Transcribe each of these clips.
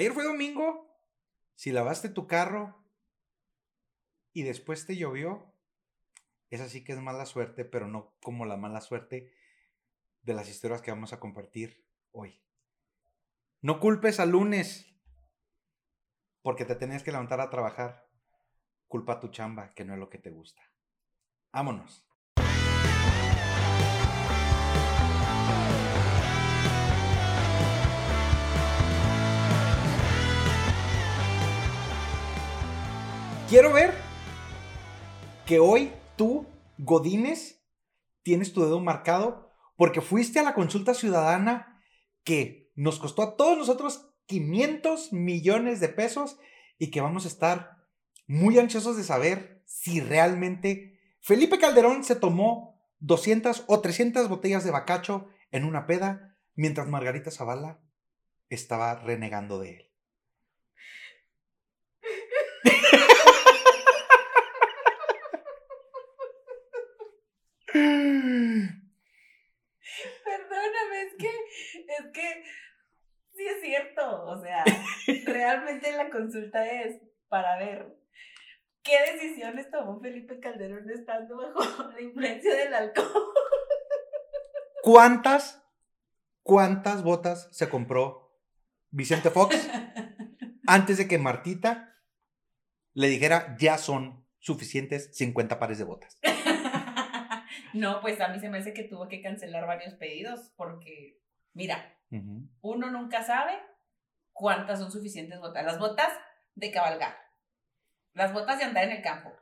Ayer fue domingo. Si lavaste tu carro y después te llovió, esa sí que es mala suerte, pero no como la mala suerte de las historias que vamos a compartir hoy. No culpes al lunes porque te tenías que levantar a trabajar. Culpa a tu chamba, que no es lo que te gusta. Vámonos. Quiero ver que hoy tú, Godínez, tienes tu dedo marcado porque fuiste a la consulta ciudadana que nos costó a todos nosotros 500 millones de pesos y que vamos a estar muy ansiosos de saber si realmente Felipe Calderón se tomó 200 o 300 botellas de bacacho en una peda mientras Margarita Zavala estaba renegando de él. Perdóname, es que, es que sí es cierto. O sea, realmente la consulta es para ver qué decisiones tomó Felipe Calderón estando bajo la influencia del alcohol. ¿Cuántas, cuántas botas se compró Vicente Fox antes de que Martita le dijera ya son suficientes 50 pares de botas? No, pues a mí se me hace que tuvo que cancelar varios pedidos porque, mira, uno nunca sabe cuántas son suficientes botas. Las botas de cabalgar, las botas de andar en el campo,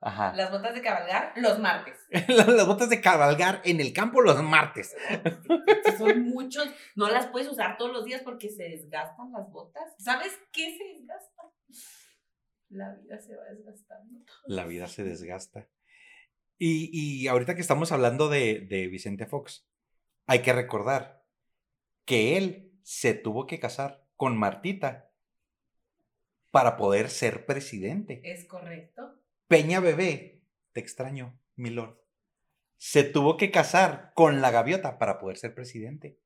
Ajá. las botas de cabalgar los martes. Las botas de cabalgar en el campo los martes. Son muchos, no las puedes usar todos los días porque se desgastan las botas. ¿Sabes qué se desgasta? La vida se va desgastando. La vida se desgasta. Y, y ahorita que estamos hablando de, de Vicente Fox, hay que recordar que él se tuvo que casar con Martita para poder ser presidente. ¿Es correcto? Peña Bebé, te extraño, mi lord, se tuvo que casar con la gaviota para poder ser presidente.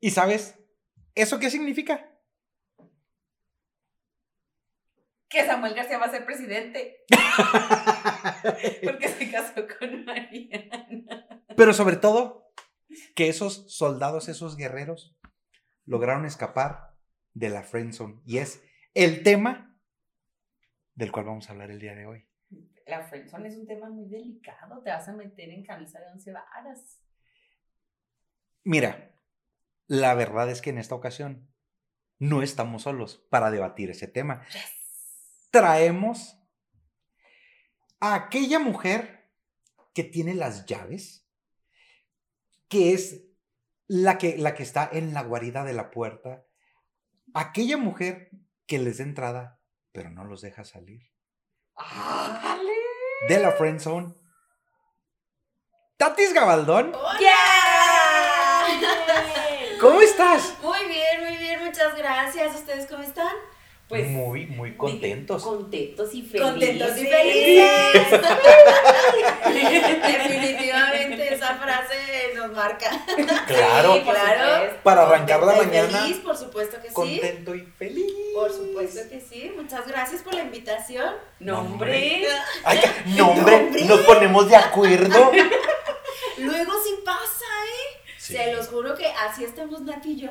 ¿Y sabes eso qué significa? Que Samuel García va a ser presidente. Porque se casó con Mariana. Pero sobre todo, que esos soldados, esos guerreros, lograron escapar de la friendzone. Y es el tema del cual vamos a hablar el día de hoy. La friendzone es un tema muy delicado. Te vas a meter en camisa de once varas. Mira, la verdad es que en esta ocasión no estamos solos para debatir ese tema. Traemos a aquella mujer que tiene las llaves, que es la que, la que está en la guarida de la puerta, aquella mujer que les da entrada, pero no los deja salir. ¡Ájale! De la friend zone. Tatis Gabaldón, ¡Ya! ¿cómo estás? Muy bien, muy bien, muchas gracias. ¿Ustedes cómo están? Pues muy, muy contentos. contentos y felices. Contentos y felices. Definitivamente esa frase nos marca. Claro, Sí, claro. para arrancar la mañana. Feliz, por supuesto que sí. Contento y feliz. Por supuesto que sí. Muchas gracias por la invitación. Nombre. Ay, ca- no, hombre, nos ponemos de acuerdo. Luego sí pasa, ¿eh? Se los juro que así estamos Nati y yo.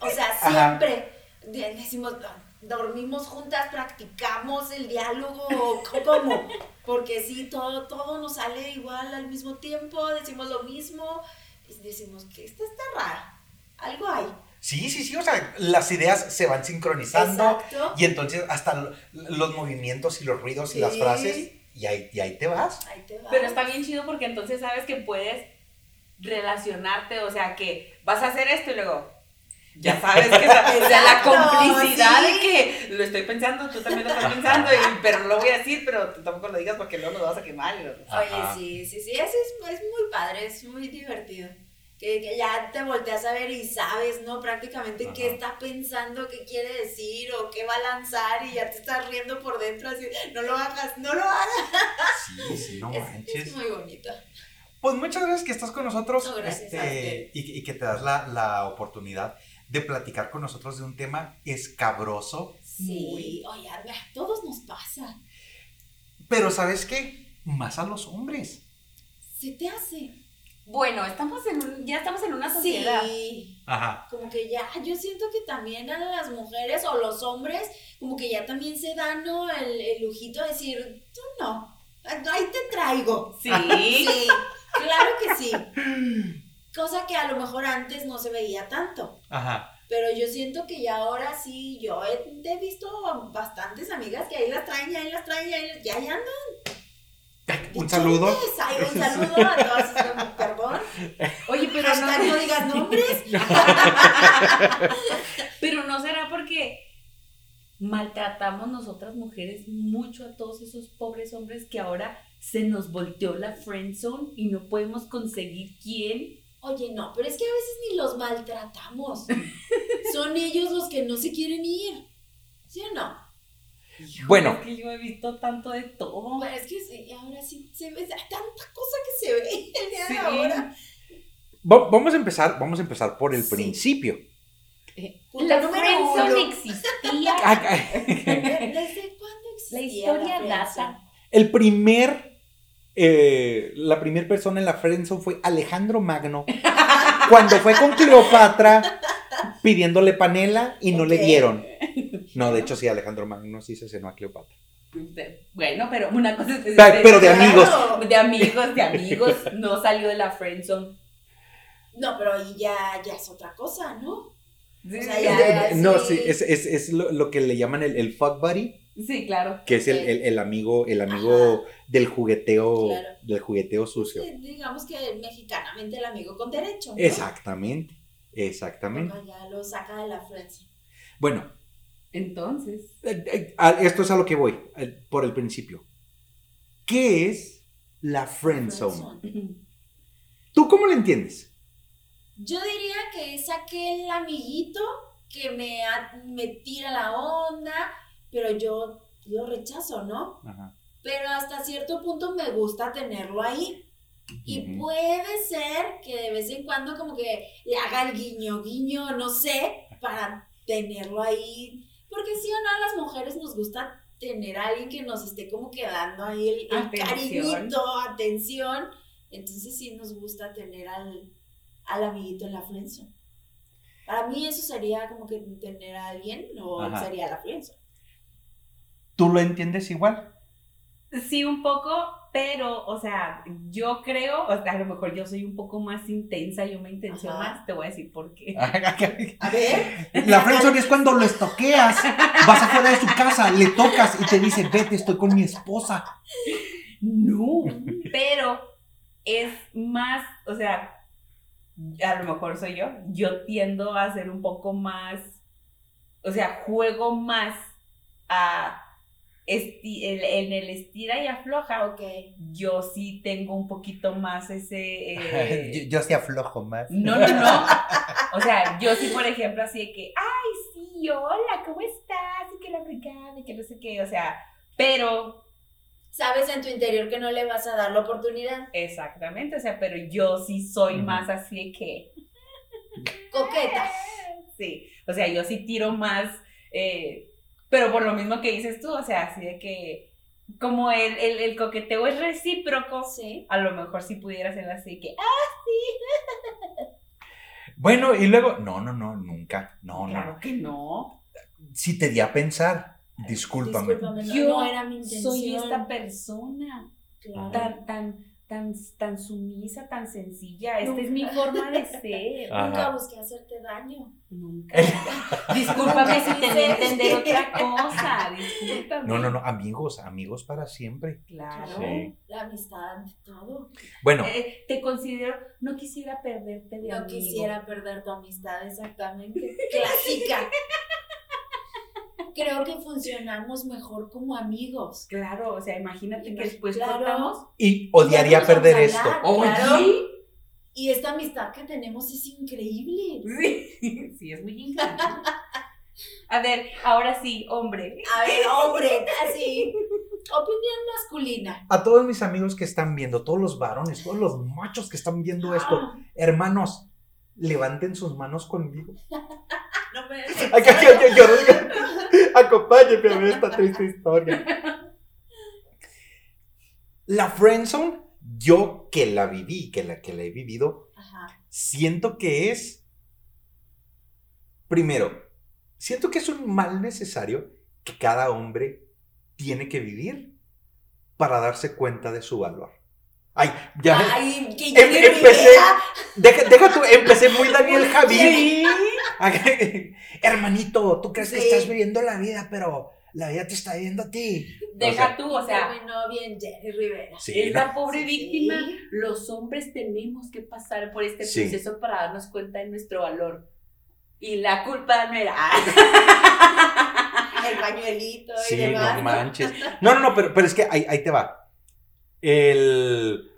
O sea, siempre decimos, dormimos juntas, practicamos el diálogo, ¿o ¿cómo? Porque sí, todo, todo nos sale igual al mismo tiempo, decimos lo mismo, y decimos que esta está rara, algo hay. Sí, sí, sí, o sea, las ideas se van sincronizando Exacto. y entonces hasta lo- los movimientos y los ruidos y las Sí. frases y ahí, y ahí te vas. Ahí te va. Pero está bien chido porque entonces sabes que puedes relacionarte, o sea, que vas a hacer esto y luego ya sabes que esa- o sea, la complicidad sí. de que lo estoy pensando, tú también lo estás pensando, y- pero no lo voy a decir, pero tú tampoco lo digas porque luego lo vas a quemar. y lo- Oye, sí, sí, sí, eso es, es muy padre, es muy divertido. Que, que ya te volteas a ver y sabes, ¿no? Prácticamente qué Ajá. está pensando, qué quiere decir o qué va a lanzar y ya te estás riendo por dentro así, no lo hagas, no lo hagas. Sí, sí, no es, manches. es muy bonito. Pues muchas gracias que estás con nosotros No, gracias a este, y, y que te das la, la oportunidad de platicar con nosotros de un tema escabroso. Sí, oye, a todos nos pasa. Pero ¿sabes qué? Más a los hombres. Se te hace. Bueno, estamos en un, ya estamos en una sociedad. Sí. Ajá. Como que ya, yo siento que también a las mujeres o los hombres, como que ya también se dan ¿no? el, el lujito de decir, tú no, ahí te traigo. Sí. Sí, claro que sí. Cosa que a lo mejor antes no se veía tanto. Ajá. Pero yo siento que ya ahora sí, yo he, he visto bastantes amigas que ahí las traen, y ahí las traen, y ahí, las- ya, ya andan. Un saludo. Ay, un saludo a todas, perdón. Oye, pero Hashtag no no, digas nombres. pero no será porque maltratamos nosotras mujeres mucho a todos esos pobres hombres que ahora se nos volteó la friend zone y no podemos conseguir quién. Oye, no, pero es que a veces ni los maltratamos. Son ellos los que no se quieren ir. ¿Sí o no? Bueno. Es que yo he visto tanto de todo. Bueno, es que sí, ahora sí se ve hay tanta cosa que se ve el día Sí. de ahora. Va- Vamos a empezar, vamos a empezar por el Sí. principio. Punto La número friend uno. zone existía. ¿Desde cuándo existía La historia friendzone? data. El primer, eh, la primera persona en la friendzone fue Alejandro Magno, cuando fue con Cleopatra pidiéndole panela y no le dieron. No, de hecho sí, Alejandro Magno sí se cenó a Cleopatra. Bueno, pero una cosa es Pero- pero de amigos. De amigos, de amigos. No salió de la friend zone. No, pero ahí ya, ya es otra cosa, ¿no? O sea, ya- Eh, No, sí. sí, es, es- es lo, lo que le llaman el, el fuck buddy, sí, claro. que es el, el- el amigo, el amigo del jugueteo, Claro. del jugueteo sucio. Digamos que mexicanamente el amigo con derecho. ¿no? Exactamente, exactamente. Porque Ya lo saca de la friendzone. Bueno, Entonces. eh, eh, esto es a lo que voy, por el principio. ¿Qué es la friend zone? ¿Tú cómo lo entiendes? Yo diría que es aquel amiguito que me, a- me tira la onda, pero yo lo rechazo, ¿no? Ajá. Pero hasta cierto punto me gusta tenerlo ahí. Y puede ser que de vez en cuando como que le haga el guiño, guiño, no sé, para tenerlo ahí. Porque sí o no, a las mujeres nos gusta tener a alguien que nos esté como quedando ahí el, Atención. cariñito, atención. Entonces sí nos gusta tener al, al amiguito en la friendzone. Para mí eso sería como que tener a alguien o Ajá. sería la friendzone. ¿Tú lo entiendes igual? Sí, un poco, pero, o sea, yo creo, o sea, a lo mejor yo soy un poco más intensa, yo me intencio Ajá. más, te voy a decir por qué. A ver. La friendzone es cuando lo estoqueas, vas afuera de su casa, le tocas y te dice, vete, estoy con mi esposa. No, pero es más, o sea, a lo mejor soy yo, yo tiendo a ser un poco más, o sea, juego más a esti- el- en el estira y afloja. Ok. Yo sí tengo un poquito más ese... eh, yo, sí aflojo más. No, no, no. O sea, yo sí, por ejemplo, así de que, ay, sí, hola, ¿cómo estás? Y que la fricada, y que no sé qué, o sea, pero, Sabes en tu interior que no le vas a dar la oportunidad. exactamente, o sea, pero yo sí soy más así de que, Coqueta. sí, o sea, yo sí tiro más, eh, pero por lo mismo que dices tú, o sea, así de que, como el, el, el coqueteo es recíproco, Sí. a lo mejor si pudiera ser así que, ah, Bueno, y luego, no, no, no, nunca, no, claro no. que no. Si te di a pensar, discúlpame. Discúlpame, no, Yo no era mi intención. soy esta persona. Claro. tan, tan, tan, tan sumisa, tan sencilla. Esta es mi forma de ser. Ajá. Nunca busqué hacerte daño. Nunca. Discúlpame si te a entender otra cosa. Discúlpame. No, no, no, amigos, amigos para siempre. Claro. Sí. La amistad ante todo. Bueno, Eh, te considero, no quisiera perderte de No amigo. quisiera perder tu amistad, exactamente. Clásica. Creo que funcionamos mejor como amigos. Claro, o sea, imagínate que después Claro. cortamos. y odiaría perder esto. hablar, claro. Oye. Y esta amistad que tenemos es increíble. Sí, sí, es muy increíble. A ver, ahora sí, hombre. A ver, hombre, así. Opinión masculina. A todos mis amigos que están viendo, todos los varones, todos los machos que están viendo esto, Ah, hermanos, levanten sus manos conmigo. No me Acá, acá, acá, yo, Acompáñeme a ver esta triste historia. La friendzone, yo que la viví, que la que la he vivido, Ajá. siento que es, primero, siento que es un mal necesario que cada hombre tiene que vivir para darse cuenta de su valor. Ay, ya Ay, que Em- empecé- deja, deja tú, empecé muy Daniel Javid. Sí. Hermanito, tú crees que estás viviendo la vida, pero la vida te está viviendo a ti. Deja O sea, tú, o sea, Terminó bien Jenny Rivera. Sí, pobre Sí. víctima, los hombres tenemos que pasar por este Sí. proceso para darnos cuenta de nuestro valor. Y la culpa no era. El pañuelito y Sí, demás. no manches. No, no, no, pero, pero es que ahí, ahí te va. El...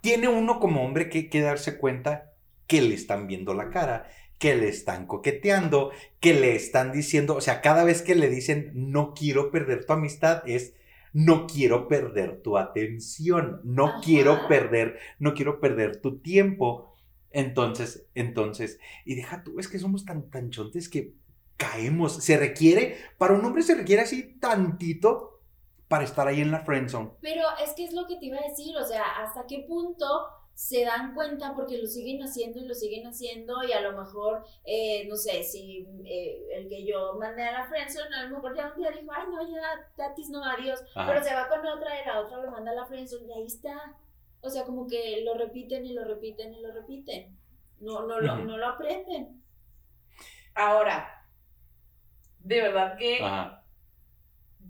Tiene uno como hombre que, que darse cuenta que le están viendo la cara, que le están coqueteando, que le están diciendo, o sea, cada vez que le dicen no quiero perder tu amistad es no quiero perder tu atención, no Ajá. quiero perder, no quiero perder tu tiempo. Entonces, entonces, y deja tú, es que somos tan, tan chontes que caemos, se requiere, para un hombre se requiere así tantito para estar ahí en la friendzone. Pero es que es lo que te iba a decir, o sea, hasta qué punto se dan cuenta porque lo siguen haciendo y lo siguen haciendo y a lo mejor, eh, no sé, si eh, el que yo mandé a la friendzone a lo mejor ya un día dijo, ay no, ya, tatis no, adiós, Ajá. pero se va con otra y la otra lo manda a la friendzone y ahí está. O sea, como que lo repiten y lo repiten y lo repiten. No, no, lo, Ujú. no lo aprenden. Ahora, de verdad que Ajá.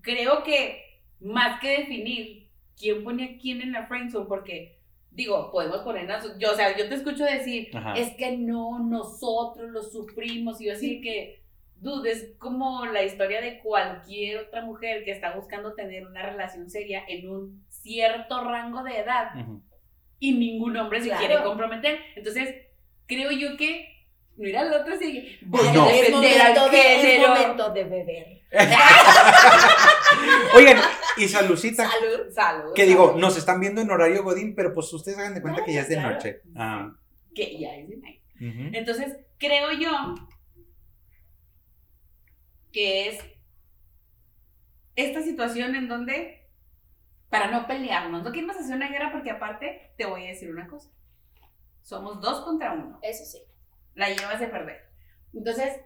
creo que más que definir quién pone a quién en la friendzone, porque digo, podemos ponernos, yo, o sea, yo te escucho decir, Ajá. es que no, nosotros lo sufrimos, y yo así que, dude, es como la historia de cualquier otra mujer que está buscando tener una relación seria en un cierto rango de edad y ningún hombre se Claro. quiere comprometer. Entonces, creo yo que, mira, el otro sigue, voy Pues no. a es, defender al momento de, es género. momento de beber. Oigan, y saludcita. Salud. Salud. Que digo, nos están viendo en horario Godín, pero pues ustedes hagan de cuenta que ya es de Claro. noche. Ah, Que ya es de ujú. Entonces, creo yo que es esta situación en donde, para no pelearnos, no queremos hacer una guerra porque aparte te voy a decir una cosa. Somos dos contra uno. Eso sí. La llevas de perder. Entonces,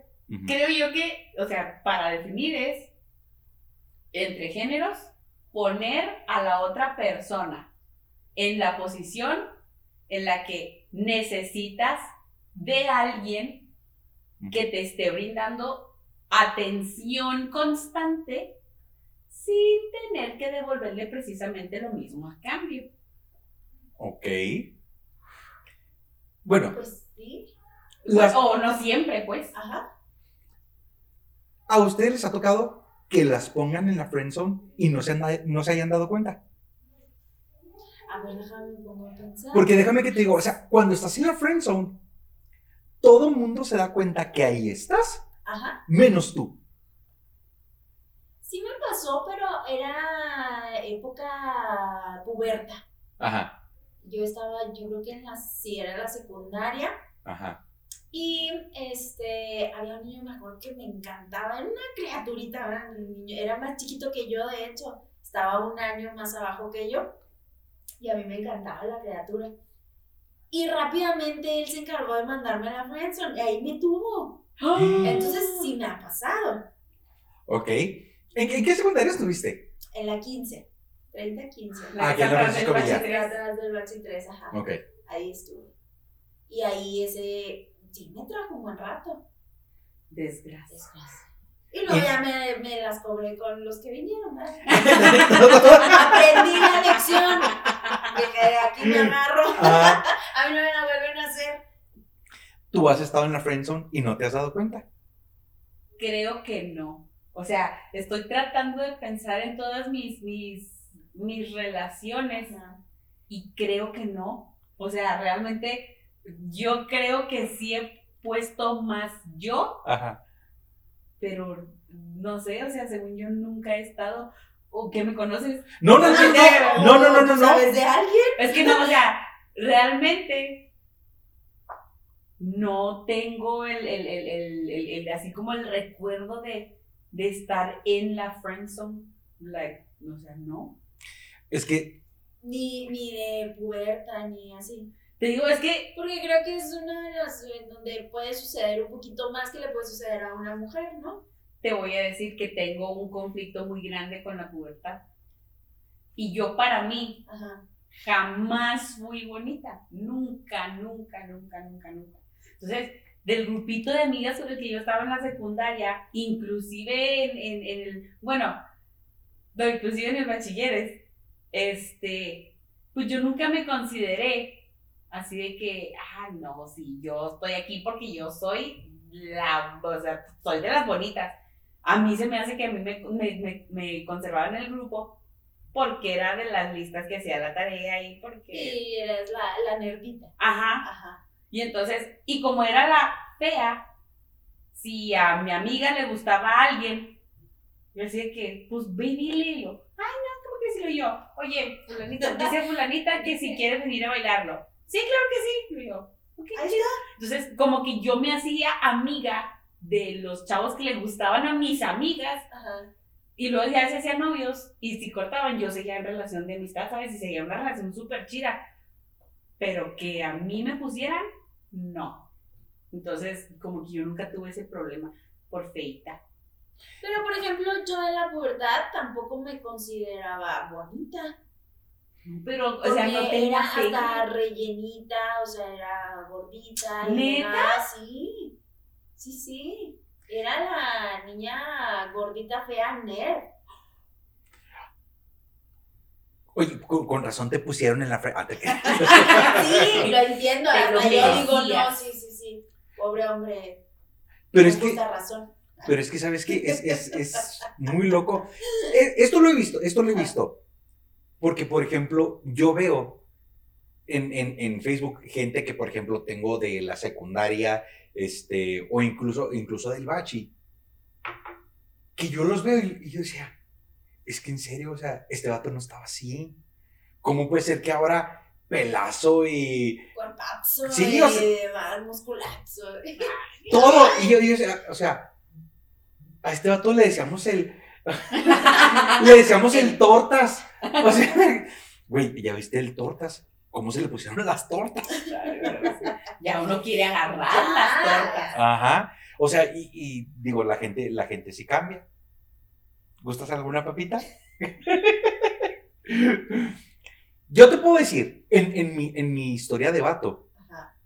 creo yo que, o sea, para definir es entre géneros, poner a la otra persona en la posición en la que necesitas de alguien que te esté brindando atención constante sin tener que devolverle precisamente lo mismo a cambio. Ok. Bueno, Pues sí. Las- O no siempre, pues. Ajá. ¿a ustedes les ha tocado que las pongan en la friendzone y no se, han no se hayan dado cuenta? A ver, déjame un poco a pensar. Porque déjame que te digo, o sea, cuando estás en la friendzone, todo el mundo se da cuenta que ahí estás, Ajá. menos tú. Sí me pasó, pero era época puberta. Ajá, Yo estaba, yo creo que en la, sí, era la secundaria. ajá. Y este, había un niño mejor que me encantaba. Era una criaturita, era, un niño- era más chiquito que yo, de hecho. Estaba un año más abajo que yo. Y a mí me encantaba la criatura. Y rápidamente él se encargó de mandarme a la friendzone. Y ahí me tuvo. Entonces sí me ha pasado. Ok. ¿En qué, en qué secundaria estuviste? En la 15. 30, 15. Ah, que la Francisco Villa. Atrás del bachi 3, ajá. Ok. Ahí estuve. Y ahí ese, sí me trajo un buen rato. Desgracia. Desgracia. Y luego Y- ya me, me las cobré con los que vinieron, ¿verdad? Aprendí la lección. Dije, aquí me agarro. Ah, A mí no me la vuelven a hacer. tú has estado en la friendzone y no te has dado cuenta. Creo que no. O sea, estoy tratando de pensar en todas mis, mis, mis relaciones y creo que no. O sea, realmente yo creo que sí he puesto más yo, Ajá. pero no sé, o sea, según yo nunca he estado, o que me conoces, No, no, no, no. No, no, no, no, ¿Tú no. ¿Sabes de alguien? es que no, o sea, realmente no tengo el, el, el, el, el- el- así como el recuerdo de, de estar en la friend zone. Like, o sea, no. Es que, Ni, ni de puerta, ni así. Te digo, es que Porque creo que es una de las en donde puede suceder un poquito más que le puede suceder a una mujer, ¿no? te voy a decir que tengo un conflicto muy grande con la pubertad. Y yo para mí Ajá. jamás fui bonita. Nunca, nunca, nunca, nunca, nunca. Entonces, del grupito de amigas con el que yo estaba en la secundaria, inclusive en, en- en el, bueno, no, inclusive en el bachilleres, este, pues yo nunca me consideré así de que, ah, no, sí, yo estoy aquí porque yo soy la, o sea, soy de las bonitas. A mí se me hace que a mí me, me, me, me conservaban en el grupo porque era de las listas que hacía la tarea y porque... Y eres la, la nerdita. Ajá. Ajá. Y entonces, y como era la fea, si a mi amiga le gustaba a alguien, yo decía que, pues ve y dile, ay, no, ¿cómo que decirlo yo? Oye, fulanita, dice fulanita que si quiere venir a bailarlo. Sí, claro que sí. Y yo, ok, Ahí chido. Entonces, como que yo me hacía amiga de los chavos que le gustaban a mis amigas, Ajá. y luego ya se hacían novios, y si cortaban, yo seguía en relación de amistad, ¿sabes? Y seguía una relación súper chida. Pero que a mí me pusieran, no. Entonces, como que yo nunca tuve ese problema por feita. Pero, por ejemplo, yo en la pubertad tampoco me consideraba bonita. Pero, o sea, no tenía era hasta rellenita, o sea, era gordita. y ¿Neta? Sí, sí, sí. Era la niña gordita fea nerd. oye, con, con razón te pusieron en la frente. Sí, lo entiendo. Hasta yo digo, no, sí, sí, sí. Pobre hombre. Pero con es que, razón. pero es que, ¿sabes qué? Es, es, es muy loco. Eh, Esto lo he visto, esto lo he visto. Porque, por ejemplo, yo veo en, en, en Facebook gente que, por ejemplo, tengo de la secundaria, este, o incluso, incluso del bachi, que yo los veo y, y yo decía, es que en serio, o sea, este vato no estaba así. ¿Cómo puede ser que ahora pelazo y Cuerpazo Sí, y o sea- demás, musculazo. todo? Y yo, yo o sea, a este vato le decíamos el, le decíamos el tortas. O sea, güey, ¿ya viste el tortas? ¿Cómo se le pusieron las tortas? Ya uno quiere agarrar las tortas. Ajá. O sea, y, y digo, la gente, la gente sí cambia. ¿Gustas alguna papita? Yo te puedo decir, en, en mi, en mi historia de vato, Ajá.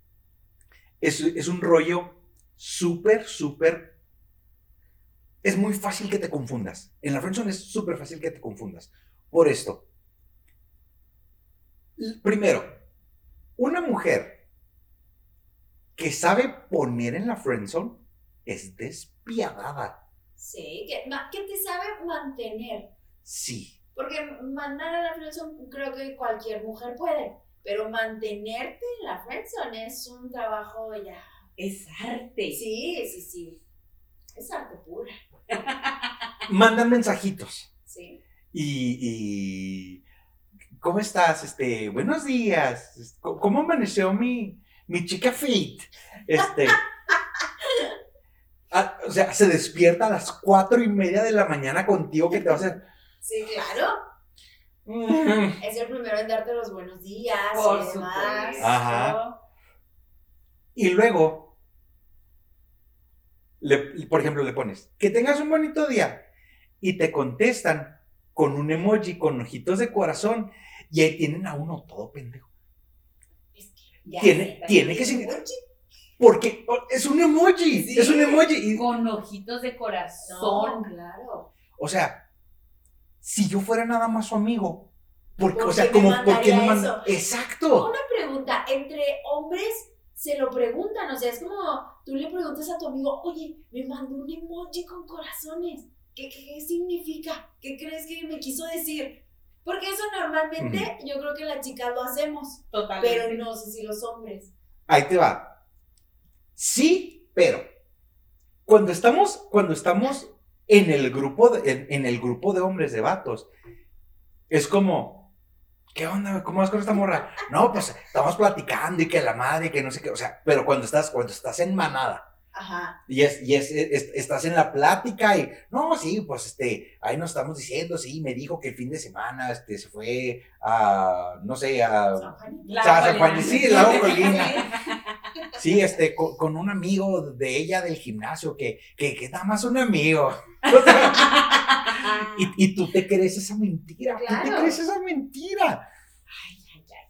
es, es un rollo súper, súper... Es muy fácil que te confundas. En la friendzone es súper fácil que te confundas. Por esto. Primero, una mujer que sabe poner en la friendzone es despiadada. Sí, que, que te sabe mantener. Sí. Porque mandar a la friendzone creo que cualquier mujer puede. Pero mantenerte en la friendzone es un trabajo ya. Es arte. Sí, sí, sí. Es arte pura. Mandan mensajitos. Sí. Y, y, ¿cómo estás? Este, buenos días. ¿Cómo amaneció mi, mi chica Fit? Este, ah, o sea, se despierta a las cuatro y media de la mañana contigo que te va a hacer. Sí, claro. "Mm". Es el primero en darte los buenos días Por y demás. Ajá. Y luego, le- por ejemplo, le pones, que tengas un bonito día. Y te contestan con un emoji, con ojitos de corazón. Y ahí tienen a uno todo pendejo. Es que Tiene, tiene que ser. Porque es un emoji. Sí. Es un emoji. y- Con ojitos de corazón. claro. o sea, si yo fuera nada más su amigo. Porque, ¿Por o sea, como, ¿por qué mandaría me manda- Exacto. Una pregunta, entre hombres se lo preguntan, o sea, es como tú le preguntas a tu amigo, oye, me mandó un emoji con corazones, ¿qué, qué, qué significa? ¿Qué crees que me quiso decir? Porque eso normalmente yo creo que las chicas lo hacemos, Totalmente. pero no sé si los hombres. Ahí te va. Sí, pero cuando estamos, cuando estamos en el grupo de, en, en el grupo de hombres de vatos, es como, ¿qué onda? ¿Cómo vas con esta morra? No, pues estamos platicando y que la madre, que no sé qué. O sea, pero cuando estás, cuando estás en manada Ajá. y, es, y es, es- estás en la plática y, no, sí, pues este, ahí nos estamos diciendo, sí, me dijo que el fin de semana este, se fue a, no sé, a. San Juanito. La San. Juan- sí, Lago Colina. Sí, este, con, con un amigo de ella del gimnasio, que, que, que nada más un amigo. Y, y tú te crees esa mentira, tú te crees esa mentira. Ay, ay, ay.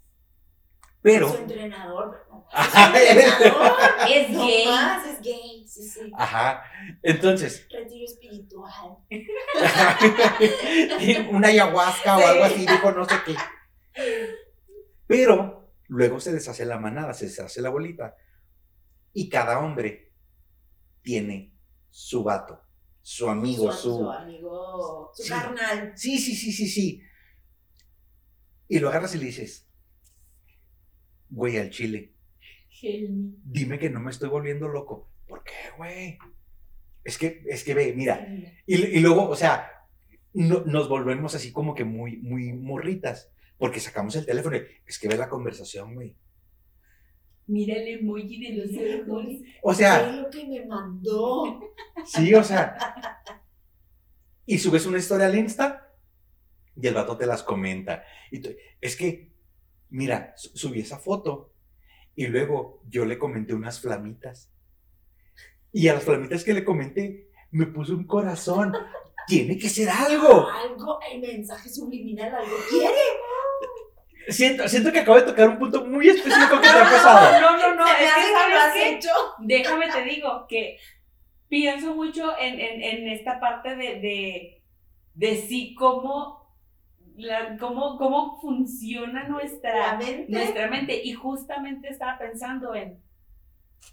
Pero, Su entrenador. Ajá. Su entrenador. Es No gay. más, es gay. Sí, sí. ajá, entonces, Retiro espiritual. una ayahuasca o algo así, dijo no sé qué. Pero luego se deshace la manada, se deshace la bolita. Y cada hombre tiene su vato, su amigo, su, su... su amigo, su Sí. carnal. Sí, sí, sí, sí, sí. Y lo agarras y le dices, güey, al chile, Helmi. dime que no me estoy volviendo loco. ¿Por qué, güey? Es que, es que ve, mira, y, y luego, o sea, no- nos volvemos así como que muy, muy morritas, porque sacamos el teléfono y es que ve la conversación, güey. Mira el emoji de los ojos. O sea, Es lo que me mandó. sí, o sea. Y subes una historia al Insta y el vato te las comenta. Y tú- es que, mira, su- subí esa foto y luego yo le comenté unas flamitas. Y a las flamitas que le comenté, me puso un corazón. Tiene que ser algo. Algo, el mensaje subliminal, algo quiere. Siento, siento que acabo de tocar un punto muy específico que te ha pasado. No, no, no, Se es que que lo sabes has qué? hecho. Déjame te digo que pienso mucho en, en, en esta parte de, de, de sí cómo, la, cómo, cómo funciona nuestra, mente. nuestra mente. Y justamente estaba pensando en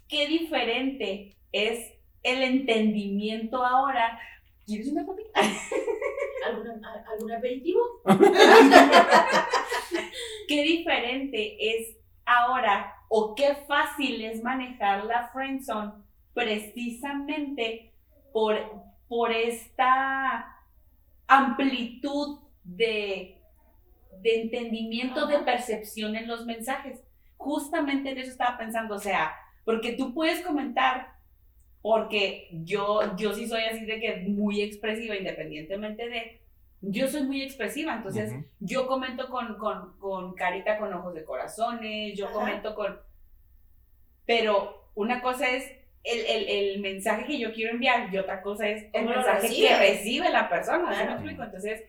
qué diferente es el entendimiento ahora. ¿Quieres una papita? ¿Alguna, a- ¿Algún aperitivo? qué diferente es ahora o qué fácil es manejar la friendzone precisamente por, por esta amplitud de, de entendimiento, de percepción en los mensajes. Justamente en eso estaba pensando, o sea, porque tú puedes comentar, porque yo, yo sí soy así de que muy expresiva, independientemente de, yo soy muy expresiva, entonces yo comento con, con, con carita con ojos de corazones, yo Ajá. comento con... Pero una cosa es el, el, el mensaje que yo quiero enviar y otra cosa es el ¿Cómo lo mensaje que recibe la persona, ¿sí me explico? Entonces,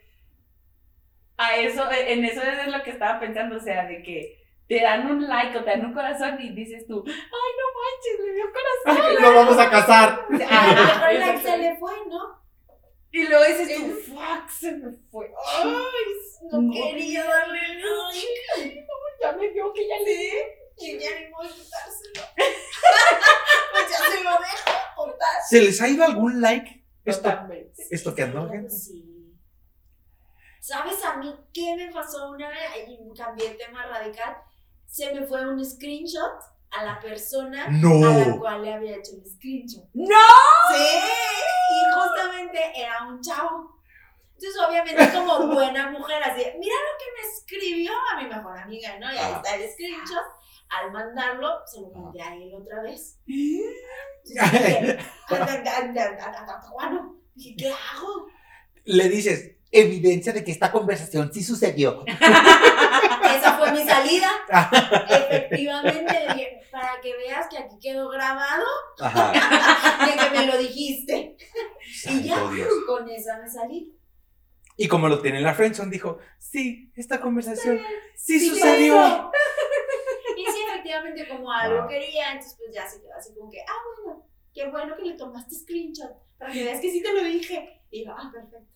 a eso, en eso es lo que estaba pensando, o sea, de que te dan un like o te dan un corazón y dices tú, ay, no manches, me dio corazón. Lo vamos a casar. Ah, Pero exacto. se le fue, ¿no? Y luego dices tú, fuck, se me fue. Ay, No, No. quería darle like. ya me vio que ya le Y ya ni modo de quitárselo. pues ya se lo dejo. Total. ¿Se les ha ido algún like? Esto, esto que andó, gente. Sí. ¿Sabes a mí qué me pasó una vez? Y cambié el tema radical. Se me fue un screenshot a la persona a la No. cual le había hecho el screenshot. ¡No! Sí, y justamente era un chavo. Entonces, obviamente, como buena mujer, así, mira lo que me escribió a mi mejor amiga, ¿no? Y ahí Ah. está el screenshot. Al mandarlo, se lo mandé a él otra vez. ¿Eh? Entonces, dije, ¿qué hago? Le dices, evidencia de que esta conversación sí sucedió. Esa fue mi salida. Efectivamente, dije, para que veas que aquí quedó grabado Ajá. de que me lo dijiste. Y ya, Dios. con esa me salí. Y como lo tiene en la friendzone, dijo, sí, esta conversación sí, Sí, sucedió. Y sí, efectivamente, como algo Ah. quería, entonces pues ya se quedó así como que, ah, bueno, qué bueno que le tomaste screenshot, para que veas que sí te lo dije. Y yo, ah, perfecto.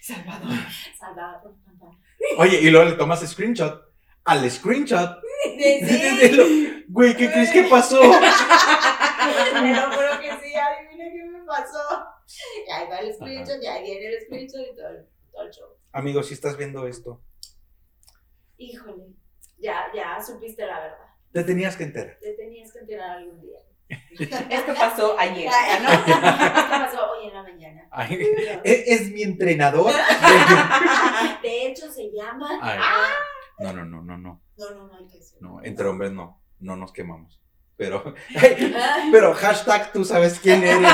Salvador. Salvada por campana. Oye, y luego le tomas screenshot. Al screenshot. Sí, de lo- Güey, ¿qué crees que pasó? te lo juro que sí, adivina qué me pasó. Y ahí va el screenshot, y ahí viene el screenshot y todo el, todo el show. Amigo, si estás viendo esto, Híjole, ya, ya supiste la verdad. te tenías que enterar. Te tenías que enterar algún día. Esto pasó ayer. Ah, ¿no? Esto pasó hoy en la mañana. Ay, es, es mi entrenador. De hecho, se llama. Ay, no, no, no, no, no. No, no, no hay que decir. No, entre hombres no. No nos quemamos. Pero, pero hashtag tú sabes quién eres.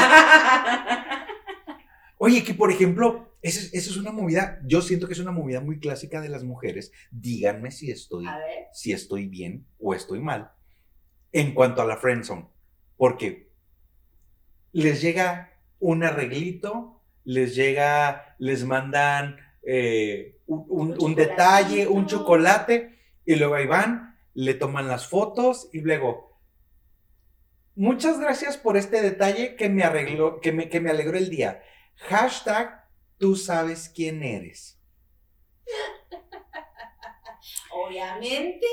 Oye, que por ejemplo, eso, es- eso es una movida, yo siento que es una movida muy clásica de las mujeres. Díganme si estoy, si estoy bien o estoy mal en cuanto a la friendzone. Porque les llega un arreglito, les llega, les mandan eh, un, un- Un un detalle, un chocolate, y luego ahí van, le toman las fotos y luego, muchas gracias por este detalle que me arregló, que me, que me alegró el día. Hashtag, tú sabes quién eres. Obviamente.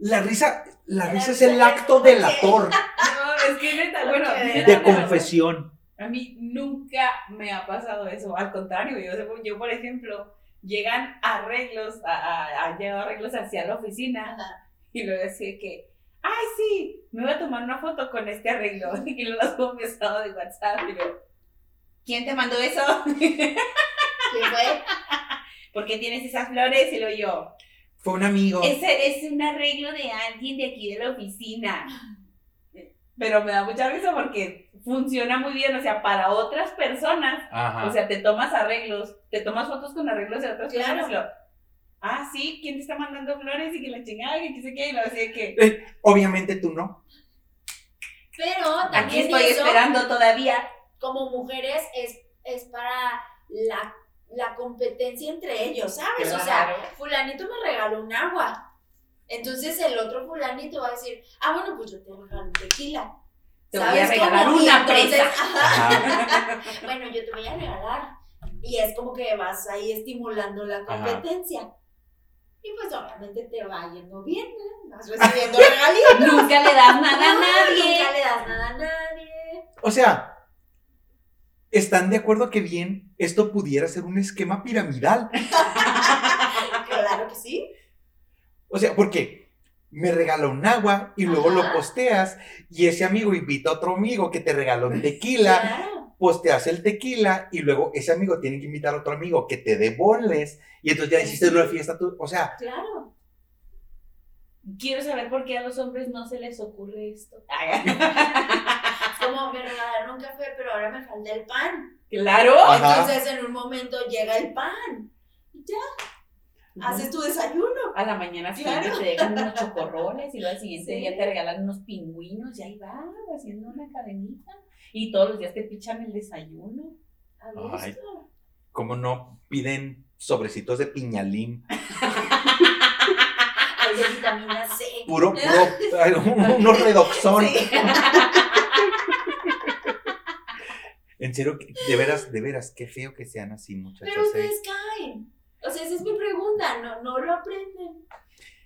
La risa, la La risa es el acto delator No, es que neta, bueno, de confesión. A mí nunca me ha pasado eso. Al contrario, yo, yo, por ejemplo, llegan arreglos, a, a, a- llego arreglos hacia la oficina Ajá. y luego decía que, ay, sí, me voy a tomar una foto con este arreglo. Y lo las pongo en mi estado de WhatsApp y yo, ¿quién te mandó eso? ¿Quién fue? ¿Por qué tienes esas flores? Y lo yo, Fue un amigo. ese es un arreglo de alguien de aquí de la oficina. Pero me da mucha risa porque funciona muy bien, o sea, para otras personas Ajá. O sea, te tomas arreglos, te tomas fotos con arreglos de otras Claro. personas. y lo, ah, sí, ¿quién te está mandando flores? Y que la chingada, que qué sé qué, y lo decía que Eh, obviamente tú no. Pero aquí también estoy eso, esperando todavía. como mujeres, es, es para la, la competencia entre ellos, ¿sabes? O sea, fulanito me regaló un agua. Entonces el otro fulanito va a decir, ah, bueno, pues yo te regalo un tequila. Te voy a regalar cómo? Y una entonces, presa. ajá, bueno, yo te voy a regalar. Y es como que vas ahí estimulando la competencia. Y pues obviamente te va yendo bien, ¿no? Vas recibiendo regalitos. Nunca le das nada a nadie. Nunca le das nada a nadie. O sea, ¿están de acuerdo que bien esto pudiera ser un esquema piramidal? Claro que sí. O sea, porque me regala un agua y luego lo posteas y ese amigo invita a otro amigo que te regaló un tequila, Claro. posteas el tequila y luego ese amigo tiene que invitar a otro amigo que te dé bonles y entonces ya hiciste una fiesta tú. O sea, Claro. Quiero saber por qué a los hombres no se les ocurre esto. Como me regalaron un café, pero ahora me falta el pan. claro. Ajá. Entonces en un momento llega el pan. Y ya, haces tu desayuno. A la mañana siguiente Claro. te dejan unos chocorroles y luego al siguiente Sí. día te regalan unos pingüinos y ahí vas haciendo una cadenita. Y todos los días te pichan el desayuno. A. Ay. ¿cómo no piden sobrecitos de piñalín? Hay de vitamina C. Puro, puro, ay, unos redoxón. Sí. En serio, de veras, de veras, qué feo que sean así, muchachos. Pero ¿eh? ustedes caen. O sea, esa es mi pregunta. No, no lo aprenden.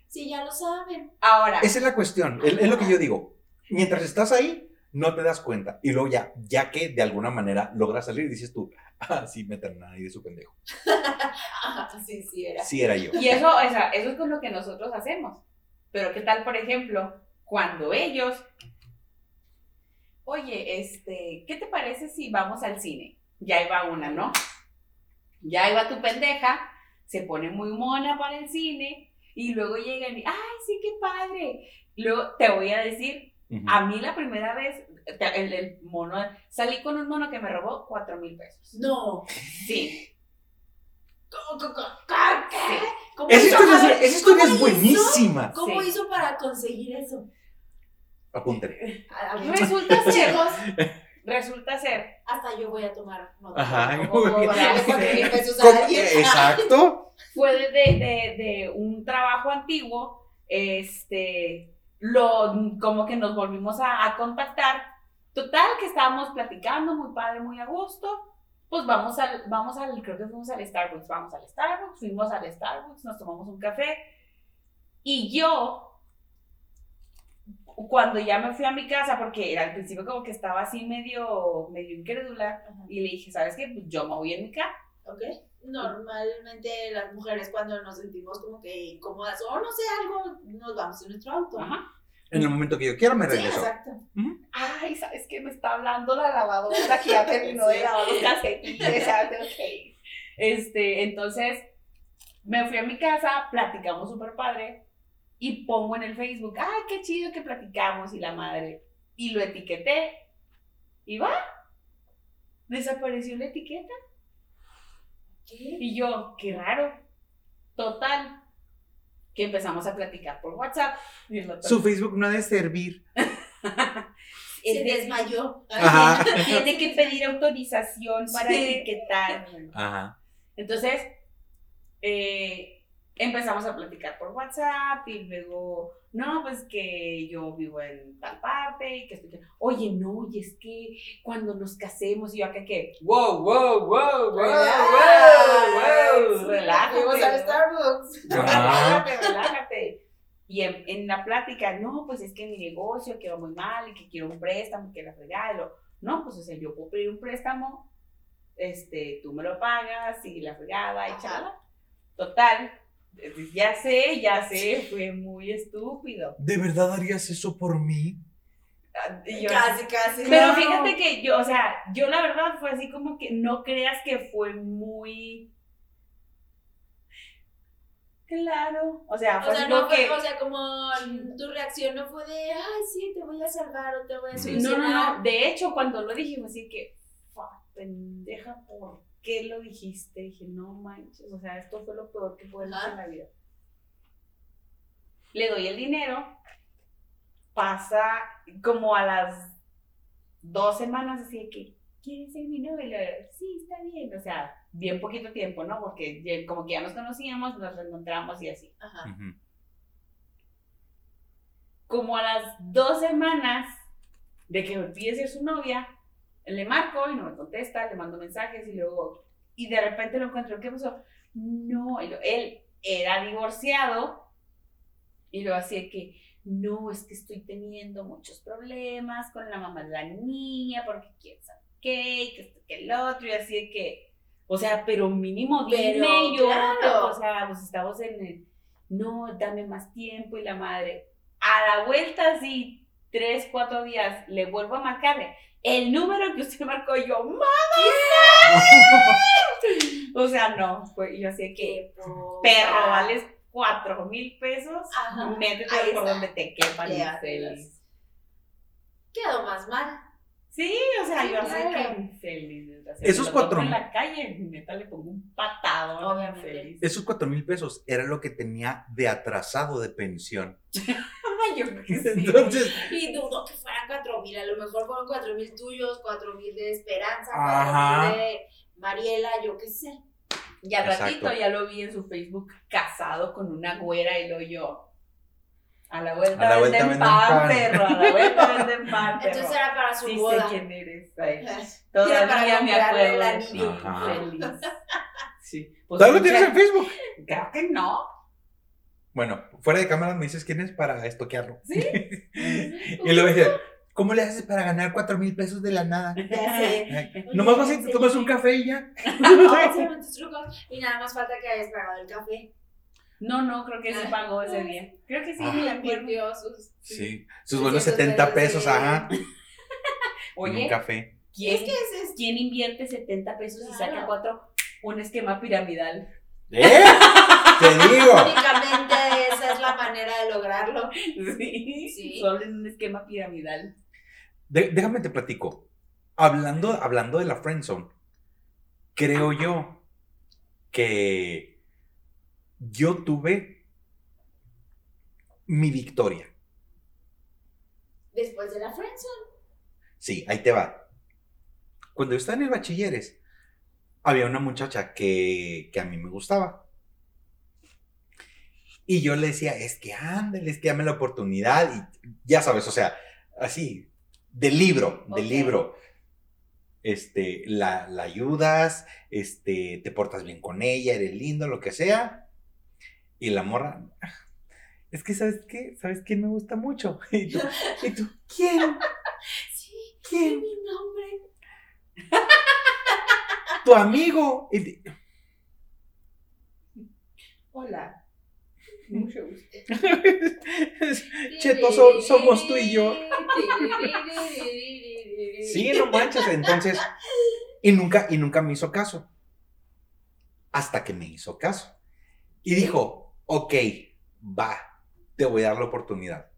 Si ya lo saben. Ahora, Esa es la cuestión, es, es lo que yo digo. Mientras estás ahí, no te das cuenta. Y luego ya, ya que de alguna manera logras salir, dices tú, ah, sí, metan ahí de su pendejo. Ah, sí, sí, era. Sí era yo. Y eso, o sea, eso es con lo que nosotros hacemos. Pero qué tal, por ejemplo, cuando ellos, oye, este, ¿qué te parece si vamos al cine? Ya iba una, ¿no? Ya iba tu pendeja, se pone muy mona para el cine y luego llegan y, ay, sí, qué padre. Luego te voy a decir, a mí la primera vez, el, el mono, salí con un mono que me robó cuatro mil pesos. No. Sí, ¿Cómo, Esa hizo historia, es, esa historia cómo es hizo? buenísima. ¿Cómo Sí. hizo para conseguir eso? Apúntale. A- a ver, Resulta ser, resulta ser hasta yo voy a tomar nota. Ajá. Como. Exacto. fue de, de, de un trabajo antiguo, este, lo, como que nos volvimos a, a contactar. Total, que estábamos platicando, muy padre, muy a gusto. Pues vamos al, vamos al, creo que fuimos al Starbucks, vamos al Starbucks, fuimos al Starbucks, nos tomamos un café. Y yo, cuando ya me fui a mi casa, porque al principio como que estaba así medio, medio incrédula, Ajá. y le dije, ¿sabes qué? Pues yo me voy en mi carro. ¿Ok? Normalmente las mujeres cuando nos sentimos como que incómodas o no sé, algo, nos vamos en nuestro auto. Ajá. En el momento que yo quiera me Sí, regreso. exacto. Ay, ¿sabes qué? Me está hablando la lavadora que ya terminó de Sí. lavar los calcetines. tengo que ir. Este, entonces, Me fui a mi casa, platicamos súper padre y pongo en el Facebook, ay, qué chido que platicamos y la madre. Y lo etiqueté y va. Desapareció la etiqueta. ¿Qué? Y yo, qué raro. Total. Que empezamos a platicar por WhatsApp. Y el otro, Su Facebook no ha de servir. Se de- desmayó. Ajá. Tiene que pedir autorización para Sí. etiquetar. Ajá. Entonces, eh, empezamos a platicar por WhatsApp y luego, no, pues que yo vivo en tal parte y que estoy... Oye, no, y es que cuando nos casemos y yo acá que, wow, wow, wow, wow, wow, wow, relájate. Fuimos al Starbucks. Relájate, relájate. Y en, en la plática, no, pues es que mi negocio quedó muy mal y que quiero un préstamo, que la regalo. No, pues o sea, yo puedo pedir un préstamo, este, tú me lo pagas y la fregada y chala. Total, ya sé, ya sé, fue muy estúpido. ¿De verdad harías eso por mí? Ah, yo- Casi, casi. pero No. fíjate que yo, o sea, yo la verdad fue así como que no creas que fue muy... Claro, o sea, fue O sea, así no como fue, que... o sea, como tu reacción no fue de, ay, sí, te voy a salvar o te voy a No, No, solucionar. no, no. De hecho, cuando lo dije, fue así que, "Fuck, pendeja, ¿por qué lo dijiste? Dije, no manches, o sea, esto fue lo peor que pude hacer en la vida. Le doy el dinero, pasa como a las dos semanas, así de que, ¿quieres ser mi novio? Y le digo, sí, está bien, o sea, bien poquito tiempo, ¿no? Porque ya- como que ya nos conocíamos, nos reencontramos y así. Ajá. Ujú. como a las dos semanas de que me pide ser su novia, le marco y no me contesta, le mando mensajes y luego, y de repente lo encuentro, ¿qué pasó? No, lo- él era divorciado y así de que, no, es que estoy teniendo muchos problemas con la mamá de la niña porque quién sabe qué, y que esto, que el otro, y así de que, o sea, pero mínimo dime Pero, yo, claro. o sea, pues estamos en el, no, dame más tiempo y la madre, a la vuelta así, tres, cuatro días, le vuelvo a marcarle. El número que usted marcó yo, ¡mamá! o sea, no, fue, yo así de que, perro, vales cuatro mil pesos, Ajá. métete Ahí por está. donde te quepa, Le ni haces. feliz. Quedó más mal. Sí, o sea, Sí, yo así claro. que infeliz. Esos cuatro en mil. la calle, neta le pongo un patado. Obviamente. Infeliz. Esos cuatro mil pesos era lo que tenía de atrasado de pensión. Ay, yo creo que sí. Entonces, Y dudo que fueran cuatro mil. A lo mejor fueron cuatro mil tuyos, cuatro mil de Esperanza, Ajá. cuatro mil de Mariela, yo qué sé. Y al Exacto. ratito ya lo vi en su Facebook casado con una güera y lo yo. A la vuelta, A la vuelta venden venden pan, pan. perro. A la vuelta venden pan, perro. Entonces era para su sí boda. sé quién eres. para Todavía me acuerdo el de anillo. ti, feliz. Sí. Pues ¿todavía lo tienes en Facebook? Creo que no. Bueno, fuera de cámara me dices quién es para estoquearlo. Sí. y luego dije, ¿cómo le haces para ganar cuatro mil pesos de la nada? Ya sé. Ay, Nomás vas y te tomas un café y ya. Enséñame tus trucos. Y nada más falta que hayas pagado el café. No, no, creo que se pagó ese día. Creo que sí, Ah. invirtió sus. Sí, sus buenos 300 70 pesos, sí. ajá. En un Oye, café. ¿quién, Es que es. ¿quién invierte 70 pesos y saca cuatro? Un esquema piramidal. ¿Eh? Te digo. Únicamente esa es la manera de lograrlo. Sí, Sí. solo en un esquema piramidal. De- déjame te platico. Hablando, hablando de la friendzone, creo yo que yo tuve mi victoria. Después de la friendzone. Sí, ahí te va. Cuando yo estaba en el bachilleres, había una muchacha que, que a mí me gustaba. Y yo le decía, es que ándale, es que dame la oportunidad. Y ya sabes, o sea, así, del libro, del libro. Este, la, la ayudas, este, te portas bien con ella, eres lindo, lo que sea. Y la morra, "Ah, es que, ¿sabes qué? ¿Sabes quién me gusta mucho? Y tú, ¿y tú? ¿quién? Sí, ¿Quién? mi nombre. tu amigo. Hola. Mucho gusto. Cheto, so- somos tú y yo. Sí, no manches. Entonces, y nunca, y nunca me hizo caso. Hasta que me hizo caso. Y dijo, ok, va, te voy a dar la oportunidad.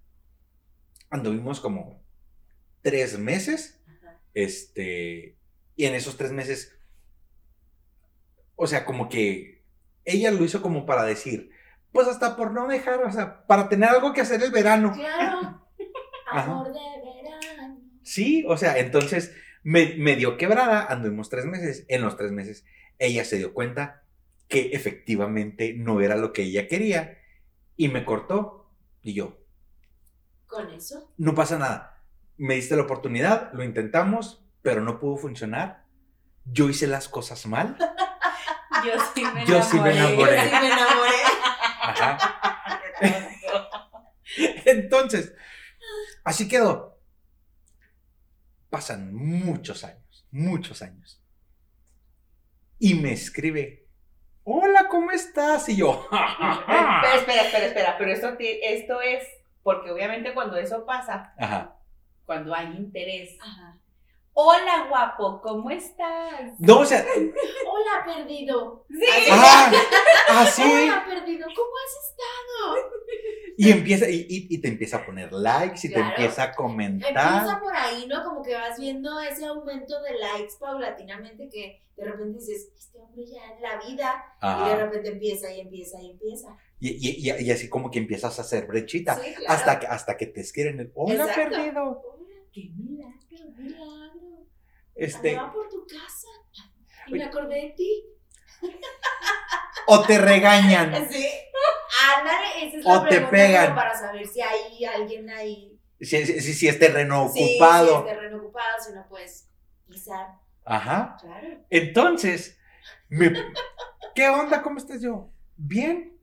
Anduvimos como tres meses, Ajá. este, y en esos tres meses, o sea, como que ella lo hizo como para decir, pues hasta por no dejar, o sea, para tener algo que hacer el verano. Claro. Ajá. Amor de verano. Sí, o sea, entonces me, me dio quebrada, anduvimos tres meses. En los tres meses ella se dio cuenta que efectivamente no era lo que ella quería y me cortó. Y yo, Con eso. no pasa nada. Me diste la oportunidad, lo intentamos, pero no pudo funcionar. Yo hice las cosas mal. Yo sí me Yo sí me Yo enamoré. sí me enamoré. Entonces, así quedó. Pasan muchos años, muchos años. Y me escribe, hola, ¿cómo estás? Y yo, Pero espera, espera, espera, pero esto, esto es porque obviamente cuando eso pasa, Ajá. cuando hay interés. Ajá. Hola guapo, ¿cómo estás? No, o sea, Hola, perdido. Sí. ah, así. Hola, perdido. ¿Cómo has estado? Y empieza, y, y- y te empieza a poner likes y te empieza a Empieza comentar. por ahí, ¿no? Como que vas viendo ese aumento de likes paulatinamente que de repente dices, este hombre ya en la vida. Y de repente empieza y empieza y empieza. Y, y- y- y así como que empiezas a hacer brechita. Sí, claro. Hasta, que, hasta que te escriben el, hola, Exacto. perdido. Qué milagro, milagro. Este, Andaba por tu casa y me acordé de ti. o te regañan. Sí. Ándale, esa es O la te pregunta pegan. como para saber si hay alguien ahí. Si, si, si- si es terreno Sí, ocupado. si es terreno ocupado, si no puedes pisar. Ajá. Claro. Entonces, me- ¿qué onda? ¿Cómo estás yo? Bien.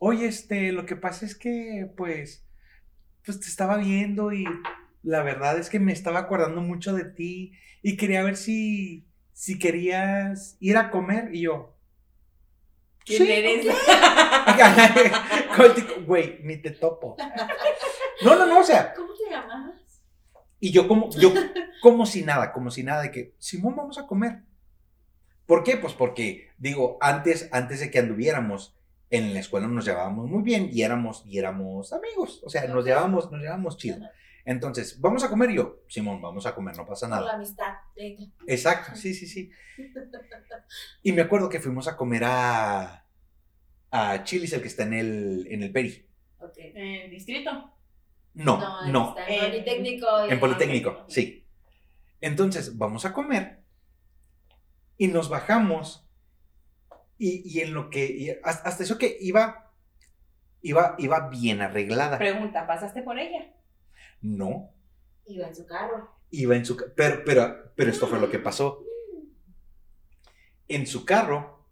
Oye, este, lo que pasa es que, pues, pues te estaba viendo y la verdad es que me estaba acordando mucho de ti y quería ver si, si querías ir a comer y yo. ¿Quién "Sí". eres? Güey, ni te topo. No, no, no, o sea, ¿Cómo te llamas? y yo como, yo como si nada, como si nada, de que, Simón, vamos a comer. ¿Por qué? Pues porque, digo, antes, antes de que anduviéramos en la escuela nos llevábamos muy bien y éramos, y éramos amigos. O sea, nos llevábamos, nos llevábamos chido. Entonces, vamos a comer yo, Simón, vamos a comer, no pasa Por la nada. amistad. Venga. Exacto, sí, sí, sí. Y me acuerdo que fuimos a comer a, a Chili's, el que está en el, en el Peri. Ok. ¿En el distrito? No, no, Está en En- Politécnico. En Politécnico, sí. Entonces, vamos a comer y nos bajamos y, y en lo que, y hasta, hasta eso que iba, iba, iba bien arreglada. Pregunta, ¿pasaste por ella? No, Iba en su carro. iba en su, ca- pero, pero, pero esto fue lo que pasó. En su carro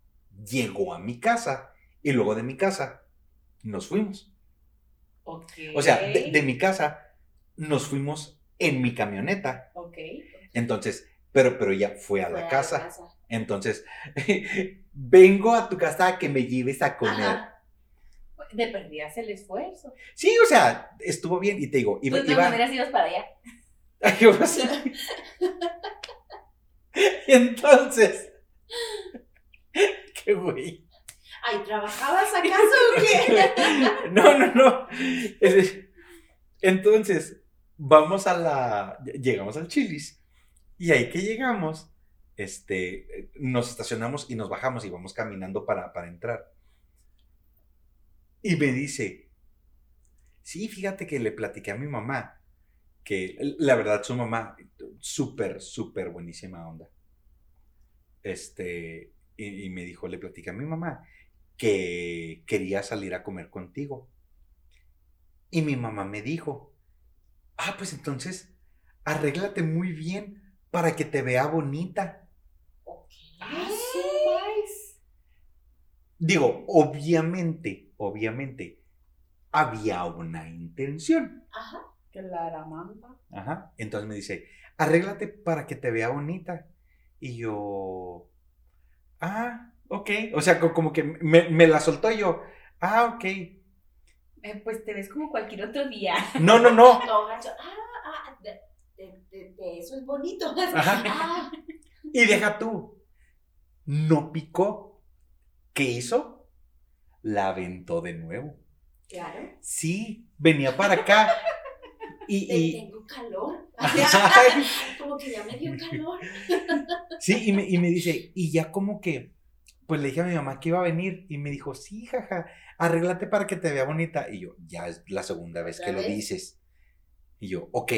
llegó a mi casa y luego de mi casa nos fuimos. Ok. O sea, de, de mi casa nos fuimos en mi camioneta. Ok. Entonces, pero, pero ella fue a Fue la casa. Entonces, vengo a tu casa a que me lleves a comer. Ajá. De perdías el esfuerzo. Sí, o sea, estuvo bien. Y te digo, iba. Pues de iba maneras ibas para allá. Así. Entonces, qué güey. Ay, ¿trabajabas acaso o qué? No, no, no. Es- Entonces, vamos a la. Llegamos al Chili's. Y ahí que llegamos, este, nos estacionamos y nos bajamos y vamos caminando para, para entrar. Y me dice, sí, fíjate que le platiqué a mi mamá, que la verdad su mamá, súper, súper buenísima onda. Este, y, y me dijo, le platiqué a mi mamá que quería salir a comer contigo. Y mi mamá me dijo, ah, pues entonces, arréglate muy bien para que te vea bonita. Ah, su maíz. Digo, obviamente, obviamente, había una intención. Ajá. Claramamba. Ajá. Entonces me dice, arréglate para que te vea bonita. Y yo, ah, ok. O sea, co- como que me, me la soltó y yo, ah, ok. Eh, pues te ves como cualquier otro día. No, no, no. Gancho. Ah, ah, de, de- de- de eso es bonito. Ajá. Ah, Y deja tú, no picó. ¿Qué hizo? La aventó de nuevo. Claro. Sí, venía para acá. Y, Te- y- Tengo calor. Como que ya me dio calor. sí, y me, y me dice, y ya como que, pues le dije a mi mamá que iba a venir. Y me dijo, sí, jaja, arréglate para que te vea bonita. Y yo, ya es la segunda vez que ¿Otra lo dices. Y yo, ok.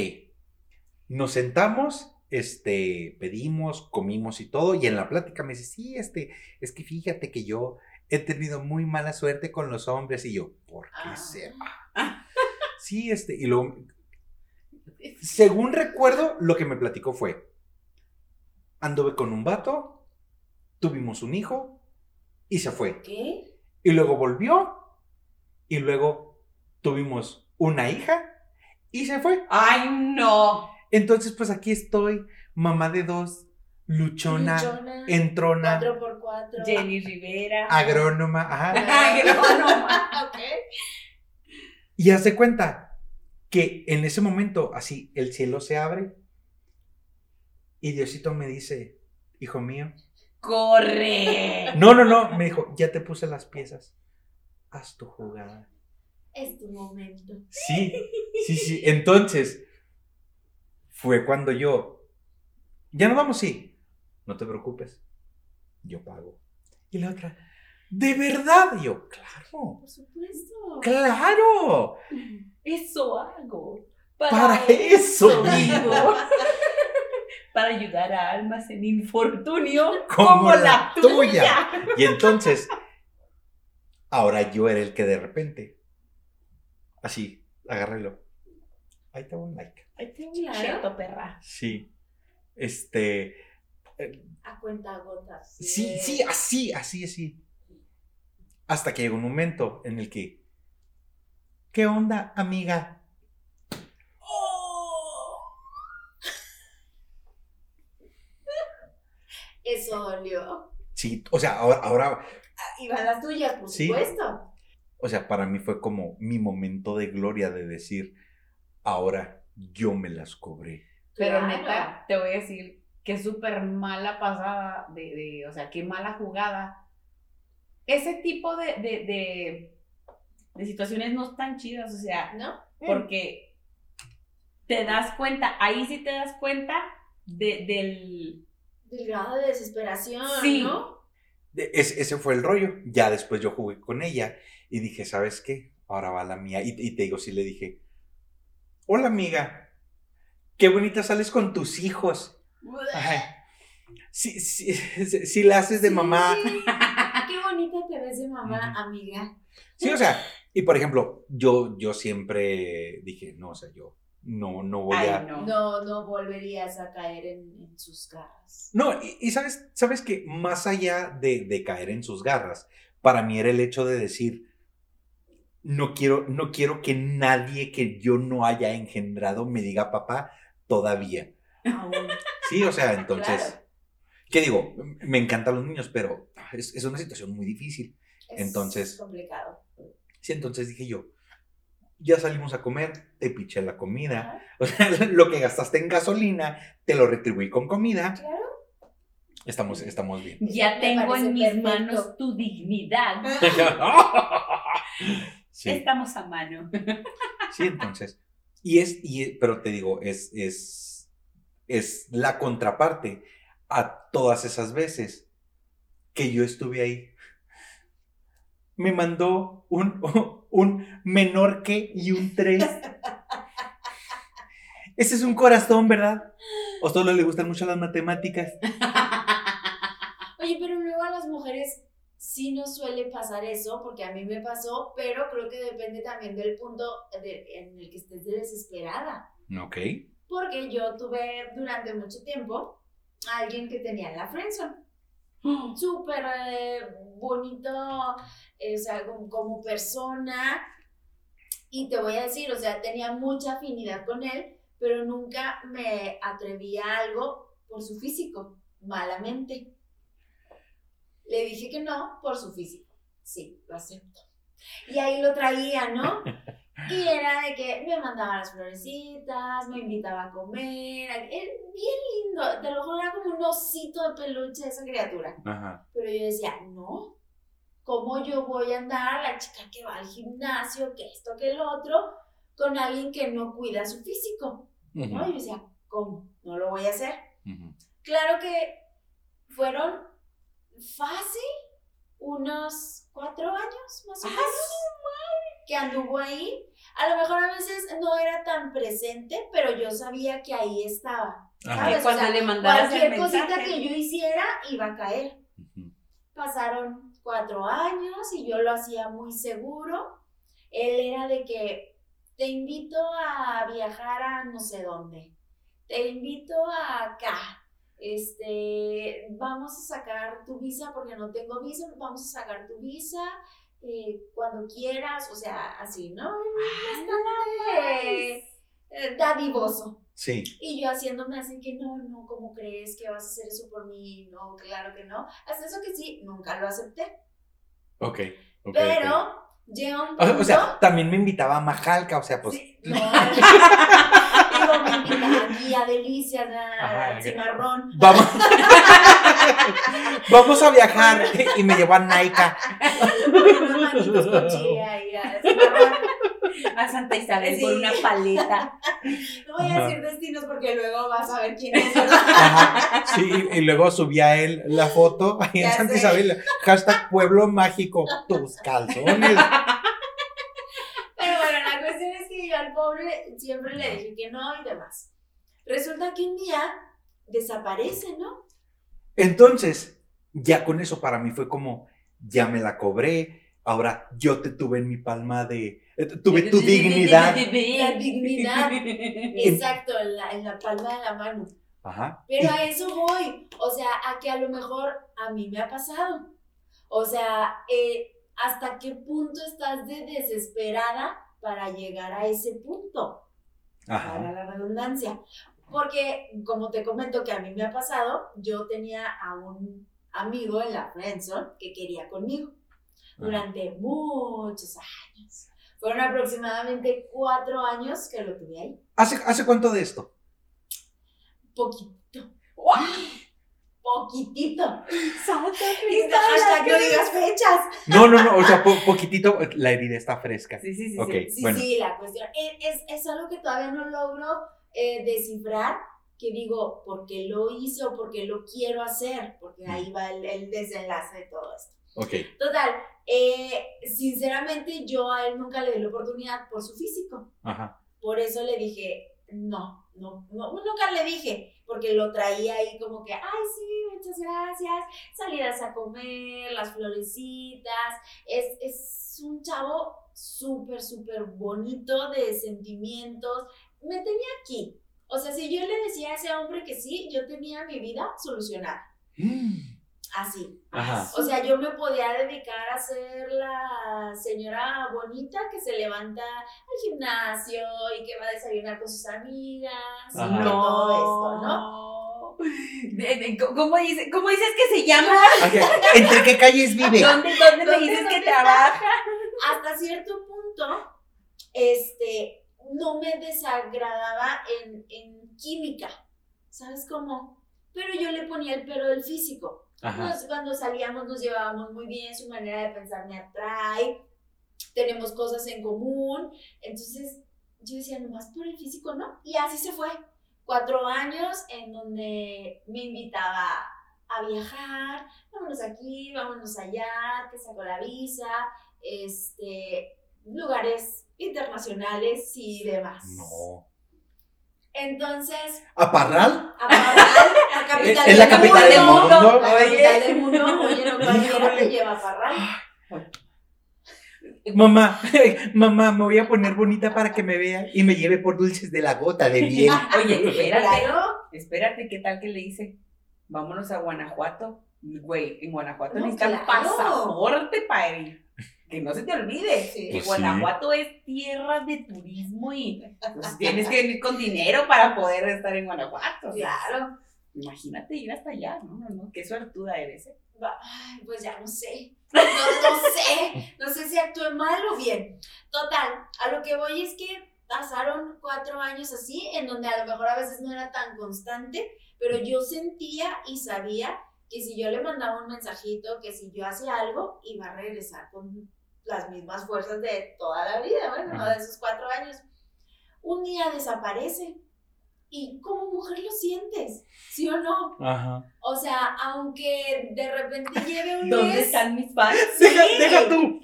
Nos sentamos, este, pedimos, comimos y todo. Y en la plática me dice, sí, este, es que fíjate que yo he tenido muy mala suerte con los hombres. Y yo, ¿por qué Ah. será? Sí, este, y luego, según recuerdo, lo que me platicó fue, anduve con un vato, tuvimos un hijo y se fue. ¿Qué? Y luego volvió y luego tuvimos una hija y se fue. ¡Ay, no! Entonces, pues aquí estoy, mamá de dos, luchona, Luchona, entrona. Jenny Rivera. agrónoma, ajá. Agrónoma. ok. Y hace cuenta que en ese momento, así, el cielo se abre y Diosito me dice, hijo mío, ¡Corre! no, no, no, me dijo, ya te puse las piezas, haz tu jugada. Es tu momento. Sí, sí, sí. Entonces, fue cuando yo, ya nos vamos, sí, no te preocupes, yo pago. Y la otra, ¿de verdad? Y yo, claro, Por supuesto. claro, Eso hago. para eso vivo. Para ayudar a almas en infortunio Como como, la la, tuya. tuya. Y entonces, ahora yo era el que de repente, así, agárrelo. Ahí te va un like. Ay, te cierto, perra. Sí. Este. A cuenta gotas. Sí, sí, así, así, así. Hasta que llegó un momento en el que. ¿Qué onda, amiga? Eso dolió. Sí, o sea, ahora, ahora, Ah, Y van las tuyas, por Sí. supuesto. o sea, para mí fue como mi momento de gloria de decir, ahora yo me las cobré. Pero Claro. neta, te voy a decir que súper mala pasada, de, de, o sea, qué mala jugada. Ese tipo de, de, de, de situaciones no están chidas, o sea, ¿No? porque te das cuenta, ahí sí te das cuenta de, del... Del grado de desesperación, Sí. ¿no? De- es- ese fue el rollo. Ya después yo jugué con ella y dije, ¿sabes qué? Ahora va la mía. Y, y te digo, sí le dije, hola amiga, qué bonita sales con tus hijos. Ajá. Sí, sí, sí, sí la haces de mamá. Sí. Qué bonita te ves de mamá, amiga. Sí, o sea, y por ejemplo, yo, yo siempre dije, no, o sea, yo no, no voy a... No. No, no volverías a caer en, en sus garras. No, y, y sabes, sabes que más allá de, de caer en sus garras, para mí era el hecho de decir, no quiero, no quiero que nadie que yo no haya engendrado me diga papá todavía. Aún. Sí, o sea, entonces, Claro. ¿qué digo? Me encantan los niños, pero es, es una situación muy difícil. Es Entonces- complicado. Sí, entonces dije yo, ya salimos a comer, te piché la comida, Ajá. o sea, lo que gastaste en gasolina, te lo retribuí con comida, Claro. estamos, estamos bien. Ya tengo en mis perfecto. manos tu dignidad. Sí, Estamos a mano. sí, entonces. Y es, y pero te digo, es, es, es la contraparte a todas esas veces que yo estuve ahí. Me mandó un, un menor que y un 3. Ese es un corazón, ¿verdad? O solo le gustan mucho las matemáticas. Oye, pero luego a las mujeres sí nos suele pasar eso, porque a mí me pasó, pero creo que depende también del punto de- en el que estés desesperada. Ok. Porque yo tuve durante mucho tiempo a alguien que tenía la friendzone. Súper eh, bonito, eh, o sea, como, como persona. Y te voy a decir, o sea, tenía mucha afinidad con él, pero nunca me atreví a algo por su físico, malamente. Le dije que no por su físico. Sí, lo acepto. Y ahí lo traía, ¿no? Y era de que me mandaba las florecitas, me invitaba a comer. Era bien lindo. Te lo juro, era como un osito de peluche esa criatura. Ajá. Pero yo decía, no, ¿cómo yo voy a andar, la chica que va al gimnasio, que esto, que el otro, con alguien que no cuida su físico? ¿no? Y yo decía, ¿cómo? No lo voy a hacer. Claro que fueron fácil unos cuatro años más o ¡Ah, menos que anduvo ahí. A lo mejor a veces no era tan presente, pero yo sabía que ahí estaba. ¿sabes? Cuando O sea, le Cualquier cosita mensaje. que yo hiciera iba a caer. Ujú. Pasaron cuatro años y yo lo hacía muy seguro. Él era de que te invito a viajar a no sé dónde. Te invito a acá. Este, vamos a sacar tu visa porque no tengo visa. Vamos a sacar tu visa eh, cuando quieras. O sea, así, ¿no? Bastante eh, dadivoso. Sí. Y yo haciéndome así que no, no, ¿cómo crees que vas a hacer eso por mí? No, claro que no. Hasta eso que sí, nunca lo acepté. Ok. ok, Pero ok. llega un O- punto. O, sea, también me invitaba a Majalca, o sea, pues. Sí, no, digo, me invita aquí a Delicias, a. Cimarrón. Vamos. Vamos a viajar. Y me llevó a Naika. A Santa Isabel Sí. con una paleta. No voy a Ajá. decir destinos porque luego vas a ver quién es. ¿verdad? Ajá. Sí, y, y luego subía él la foto ahí en Santa sé. Isabel. Hashtag pueblo mágico. Tus calzones. Pero bueno, la cuestión es que yo al pobre siempre le dije que no y demás. Resulta que un día desaparece, ¿no? Entonces, ya con eso para mí fue como, ya me la cobré. Ahora yo te tuve en mi palma de. eh, Tuve tu dignidad. La dignidad. Exacto, en la, en la palma de la mano. Ajá. Pero a eso voy. O sea, a que a lo mejor a mí me ha pasado. O sea, eh, ¿hasta qué punto estás de desesperada para llegar a ese punto? para Ajá. la redundancia. Porque, como te comento que a mí me ha pasado, yo tenía a un amigo en la friendzone que quería conmigo durante muchos años. Fueron aproximadamente cuatro años que lo tuve ahí. ¿Hace, ¿Hace cuánto de esto? Poquito. Poquitito. Santa Hashtag no digas fechas. No, no, no. O sea, po- poquitito. La herida está fresca. Sí, sí, sí. Ok. sí. Sí, Bueno. sí, la cuestión. Es, es, es algo que todavía no logro eh, descifrar. Que digo, ¿por qué lo hice o por qué lo quiero hacer? Porque ahí va el, el desenlace de todo esto. Ok. Total, eh, sinceramente yo a él nunca le di la oportunidad por su físico. Ajá. Por eso le dije, no, no, no, nunca le dije, porque lo traía ahí como que, ay, sí, muchas gracias, salidas a comer, las florecitas. Es, es un chavo súper, súper bonito de sentimientos. Me tenía aquí. O sea, si yo le decía a ese hombre que sí, yo tenía mi vida solucionada. Así. Ajá. O sea, yo me podía dedicar a ser la señora bonita que se levanta al gimnasio y que va a desayunar con sus amigas y que todo esto, ¿no? ¿Cómo, dice, ¿Cómo dices que se llama? Ok, ¿Entre qué calles vive? ¿Dónde, dónde me ¿Dónde- dices dónde que está? trabaja? Hasta cierto punto, este, no me desagradaba en, en química, ¿sabes cómo? Pero yo le ponía el pero del físico. Nos- cuando salíamos nos llevábamos muy bien, su manera de pensar me atrae, tenemos cosas en común, entonces yo decía, nomás por el físico, ¿no? Y así se fue. Cuatro años en donde me invitaba a viajar, vámonos aquí, vámonos allá, te saco la visa, este, lugares internacionales y demás. No. Entonces, ¿A Parral? a Parral, la capital Es la capital del mundo. La capital Oye. del mundo, oye, no cualquiera te lleva a Parral. Mamá, mamá, me voy a poner bonita para que me vea y me lleve por dulces de la gota de miel. Oye, espérate. Espérate, ¿qué tal que le dice? Vámonos a Guanajuato. Güey, en Guanajuato No, necesitan claro. pasaporte para ir. Que no se te olvide. Sí. Que Pues sí. Guanajuato es tierra de turismo y pues, tienes que venir con dinero para poder estar en Guanajuato. Claro. Imagínate ir hasta allá. No, no, no. Qué suertuda eres. ¿eh? Ay, pues ya no sé. No, no sé. No sé si actué mal o bien. Total, a lo que voy es que pasaron cuatro años así, en donde a lo mejor a veces no era tan constante, pero yo sentía y sabía que si yo le mandaba un mensajito, que si yo hacía algo, iba a regresar con las mismas fuerzas de toda la vida, bueno, ¿no? de esos cuatro años. Un día desaparece y como mujer lo sientes, ¿sí o no? Ajá. O sea, aunque de repente lleve un ¿Dónde mes, están mis fans? Deja, deja tú.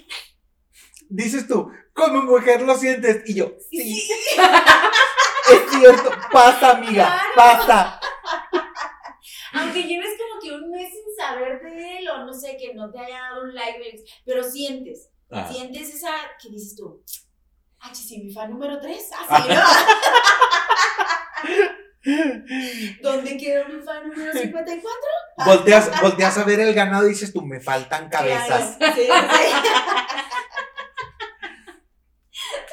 Dices tú, como mujer lo sientes. Y yo, sí. es cierto. Pasa, amiga. Claro. Pasa. aunque lleves como que un mes sin saber de él o no sé, que no te haya dado un like, pero sientes, Ah. sientes esa que dices tú, ah, sí, mi fan número 3, así, ¿no? ¿Dónde quedó mi fan número 54? Volteas, volteas a ver el ganado y dices tú, me faltan cabezas. Claro, sí, sí.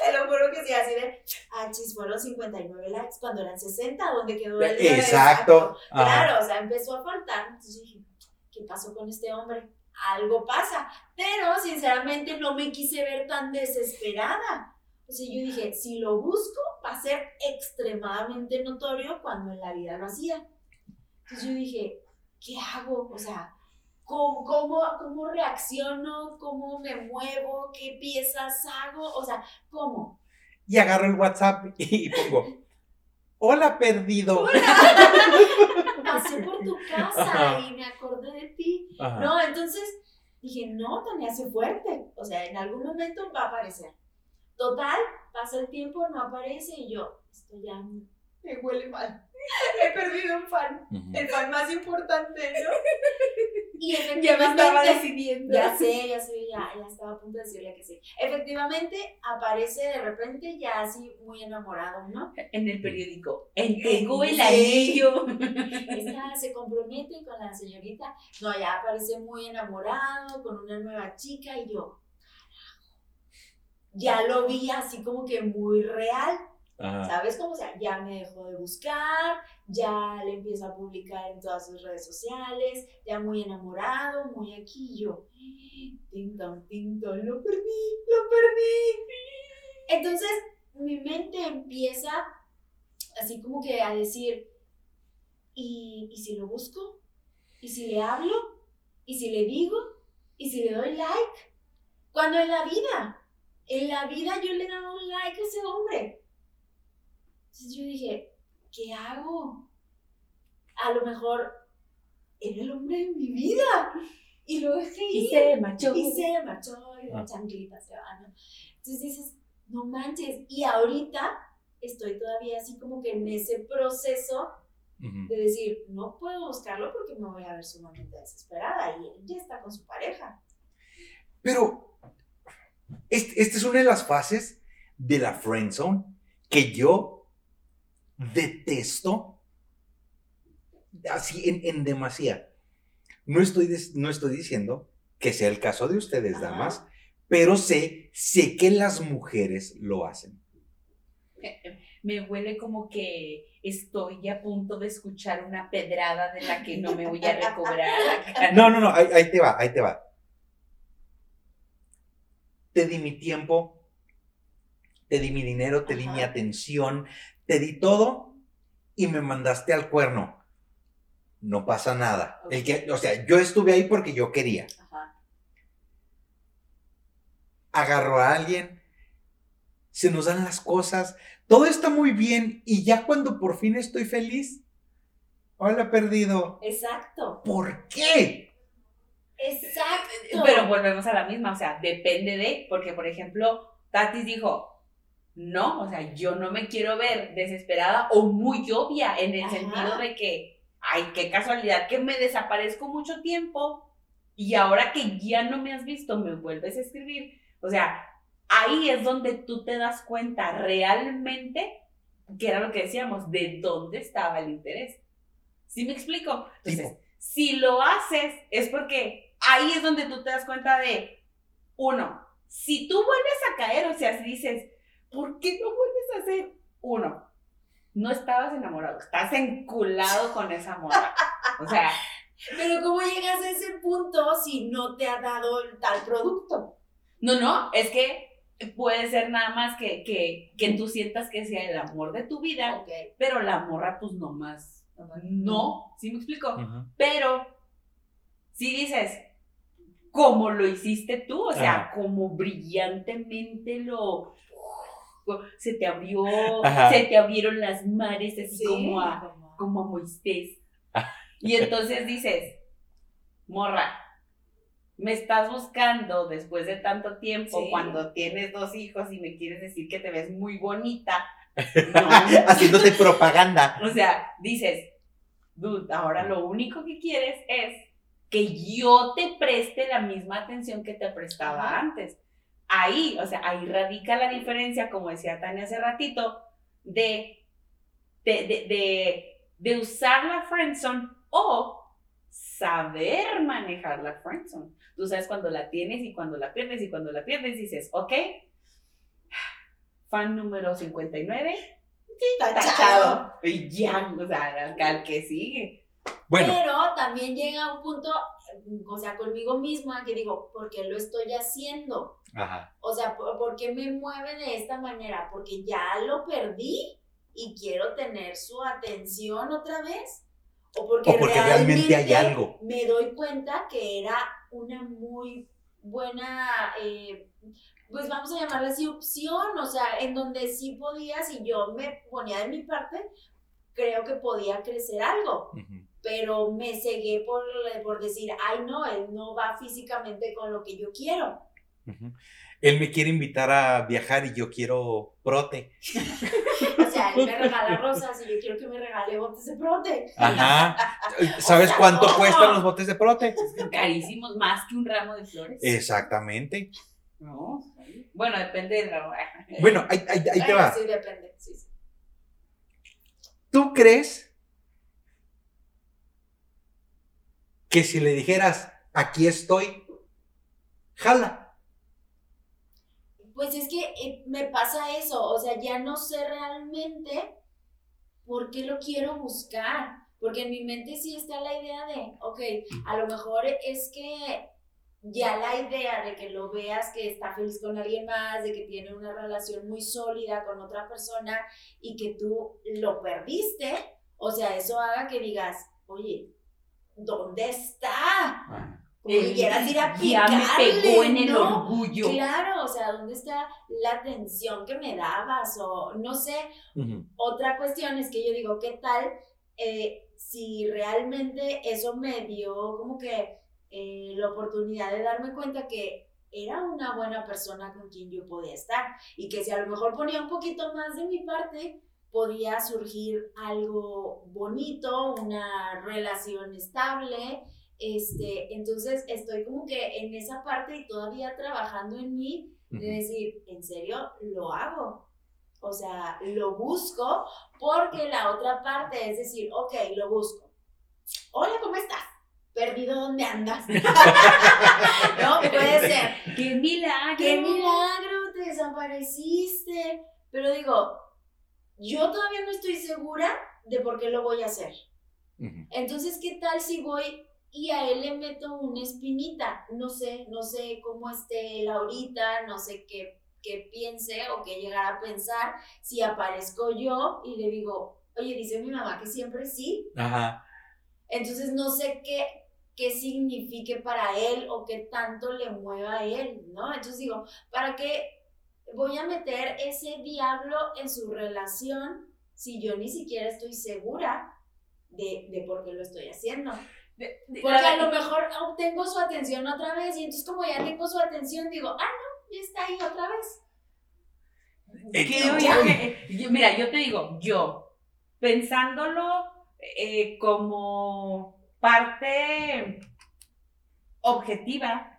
Te lo juro que sí, así de, ah, chis, fueron 59 likes cuando eran 60, ¿dónde quedó el Exacto. Ajá. Claro, o sea, empezó a faltar. Entonces dije, ¿qué pasó con este hombre? Algo pasa. Pero sinceramente no me quise ver tan desesperada. O sea, yo dije, si lo busco, va a ser extremadamente notorio cuando en la vida lo hacía. Entonces yo dije, ¿qué hago? O sea, ¿cómo, cómo, cómo reacciono? ¿Cómo me muevo? ¿Qué piezas hago? O sea, ¿cómo? Y agarro el WhatsApp y pongo, hola perdido. Pasé por tu casa Ajá. y me acordé de ti. Ajá. No, entonces dije, no, Tania, sé fuerte. O sea, en algún momento va a aparecer. Total, pasa el tiempo, no aparece y yo, esto ya me huele mal. He perdido un fan, el fan más importante, ¿no? Y Ya me estaba decidiendo. ya sé, ya sé, ya, ya estaba a punto de decirle que sí. Efectivamente, aparece de repente ya así muy enamorado, ¿no? En el periódico. Entregó el anillo. Esta se compromete con la señorita. No, ya aparece muy enamorado, con una nueva chica y yo, ya lo vi así como que muy real, ¿sabes? Como, o sea, ya me dejó de buscar, ya le empieza a publicar en todas sus redes sociales, ya muy enamorado, muy aquí yo, tintón, tintón, lo perdí, lo perdí. Entonces, mi mente empieza así como que a decir, ¿y, ¿y si lo busco? ¿Y si le hablo? ¿Y si le digo? ¿Y si le doy like? Cuando en la vida, en la vida yo le daba un like a ese hombre. Entonces yo dije, ¿qué hago? A lo mejor era el hombre de mi vida. Y lo dejé Y ir. se marchó. Y se marchó y la Ah. changlita se va, ¿no? Entonces dices, no manches. Y ahorita estoy todavía así como que en ese proceso de decir, no puedo buscarlo porque me voy a ver sumamente desesperada y él ya está con su pareja. Pero este- esta es una de las fases de la friend zone que yo detesto así en, en demasía. No estoy, no estoy diciendo que sea el caso de ustedes, Ajá. damas, pero sé, sé que las mujeres lo hacen. Me huele como que estoy a punto de escuchar una pedrada de la que no me voy a recobrar. No, no, no, ahí, ahí te va, ahí te va. Te di mi tiempo, te di mi dinero, te di mi atención, te di todo y me mandaste al cuerno. No pasa nada. El que, o sea, yo estuve ahí porque yo quería. Ajá. Agarro a alguien, se nos dan las cosas, todo está muy bien y ya cuando por fin estoy feliz, hola perdido. Exacto. ¿Por qué? Exacto. Pero volvemos a la misma, o sea, depende de, porque por ejemplo, Tatis dijo, no, o sea, yo no me quiero ver desesperada o muy obvia en el Ajá. sentido de que, ay, qué casualidad que me desaparezco mucho tiempo y ahora que ya no me has visto, me vuelves a escribir. O sea, ahí es donde tú te das cuenta realmente, que era lo que decíamos, de dónde estaba el interés. ¿Sí me explico? Entonces, Tipo. si lo haces es porque ahí es donde tú te das cuenta de, uno, si tú vuelves a caer, o sea, si dices, ¿por qué no vuelves a hacer? Uno, no estabas enamorado, estás enculado con esa morra. O sea, Pero ¿cómo llegas a ese punto si no te ha dado el tal producto? no, no, es que puede ser nada más que, que, que tú sientas que sea el amor de tu vida, Ok. pero la morra pues no más. No, ¿sí me explico? Pero si dices, como lo hiciste tú, o sea, como brillantemente lo... Se te abrió, Ajá. se te abrieron las mares así Sí, como a, como- a Moisés. Y entonces dices, morra, me estás buscando después de tanto tiempo Sí. cuando tienes dos hijos y me quieres decir que te ves muy bonita. Haciéndote propaganda. O sea, dices, dude, ahora lo único que quieres es que yo te preste la misma atención que te prestaba Ajá. antes. Ahí, o sea, ahí radica la diferencia, como decía Tania hace ratito, de, de, de, de, de usar la friendzone o saber manejar la friendzone. Tú sabes cuando la tienes y cuando la pierdes y cuando la pierdes dices, ok, fan número 59, tachado. Y ya, o sea, al, al que sigue. Bueno, Pero también llega un punto, o sea, conmigo misma, que digo, ¿por qué lo estoy haciendo? ajá. O sea, ¿por, por qué me mueve de esta manera? Porque ya lo perdí y quiero tener su atención otra vez. O porque, O porque realmente hay algo. Me doy cuenta que era una muy buena, eh, pues vamos a llamarla así, opción. O sea, en donde sí podía, si yo me ponía de mi parte, creo que podía crecer algo Ujú. Pero me cegué por, por decir, ay no, él no va físicamente con lo que yo quiero. Él me quiere invitar a viajar y yo quiero prote. O sea, él me regala rosas y yo quiero que me regale botes de prote. Ajá. ¿Sabes sea, cuánto no. cuestan los botes de prote? Carísimos, más que un ramo de flores. Exactamente. No, bueno, depende del ramo. Bueno, ahí, ahí- ahí te va. Sí, depende. Sí, sí. ¿Tú crees que si le dijeras, aquí estoy, jala? Pues es que eh, me pasa eso, o sea, ya no sé realmente por qué lo quiero buscar, porque en mi mente sí está la idea de, ok, a lo mejor es que ya la idea de que lo veas que está feliz con alguien más, de que tiene una relación muy sólida con otra persona y que tú lo perdiste, o sea, eso haga que digas, oye, ¿dónde está? Como que quieras ir a ya me pegó en el ¿no? orgullo. Claro, o sea, ¿dónde está la atención que me dabas? O no sé, otra cuestión es que yo digo, ¿qué tal eh, si realmente eso me dio como que eh, la oportunidad de darme cuenta que era una buena persona con quien yo podía estar y que si a lo mejor ponía un poquito más de mi parte, podía surgir algo bonito, una relación estable. Este, entonces estoy como que en esa parte y todavía trabajando en mí de decir, en serio, lo hago. O sea, lo busco porque la otra parte es decir, ok, lo busco. Hola, ¿cómo estás? Perdido, ¿dónde andas? no, puede ser. ¡Qué milagro! ¡Qué milagro! Te desapareciste. Pero digo, yo todavía no estoy segura de por qué lo voy a hacer. Entonces, ¿qué tal si voy y a él le meto una espinita? No sé, no sé cómo esté él ahorita, no sé qué, qué piense o qué llegar a pensar. Si aparezco yo y le digo, oye, dice mi mamá que siempre sí, Ajá. entonces no sé qué, qué signifique para él o qué tanto le mueva a él, ¿no? Entonces digo, ¿para qué voy a meter ese diablo en su relación si yo ni siquiera estoy segura de, de por qué lo estoy haciendo? De- de- Porque a lo mejor obtengo su atención otra vez y entonces como ya tengo su atención digo, ah, no, ya está ahí otra vez. Eh, yo- mira, yo te digo, yo, pensándolo eh, como parte objetiva,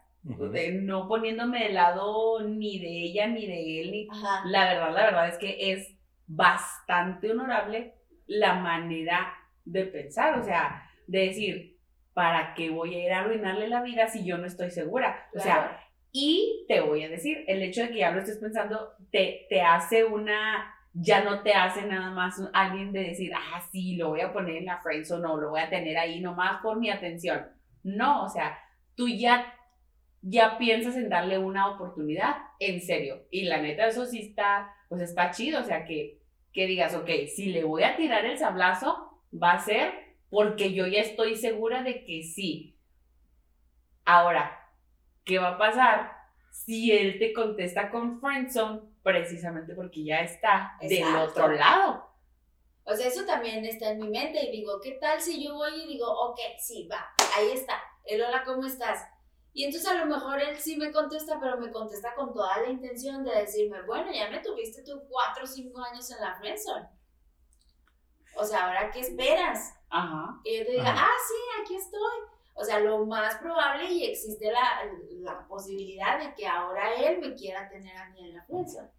De no poniéndome de lado ni de ella ni de él, ni- la verdad, la verdad es que es bastante honorable la manera de pensar, o sea, de decir, ¿para qué voy a ir a arruinarle la vida si yo no estoy segura? O sea, y te voy a decir, el hecho de que ya lo estés pensando te, te hace una, ya no te hace nada más un- alguien de decir, ah, sí, lo voy a poner en la friendzone o lo voy a tener ahí nomás por mi atención. No, o sea, tú ya, ya piensas en darle una oportunidad, en serio. Y la neta, eso sí está, pues está chido, o sea, que, que digas, ok, si le voy a tirar el sablazo, va a ser porque yo ya estoy segura de que sí. Ahora, ¿qué va a pasar si él te contesta con friendzone precisamente porque ya está del otro lado? O sea, eso también está en mi mente y digo, ¿qué tal si yo voy y digo, ok, sí, va, ahí está, el hola, ¿cómo estás? Y entonces a lo mejor él sí me contesta, pero me contesta con toda la intención de decirme, bueno, ya me tuviste tú cuatro o cinco años en la friendzone. O sea, ¿ahora qué esperas? Ajá. Que yo te diga, Ajá. ah, sí, aquí estoy. O sea, lo más probable y existe la, la posibilidad de que ahora él me quiera tener a mí en la friendzone.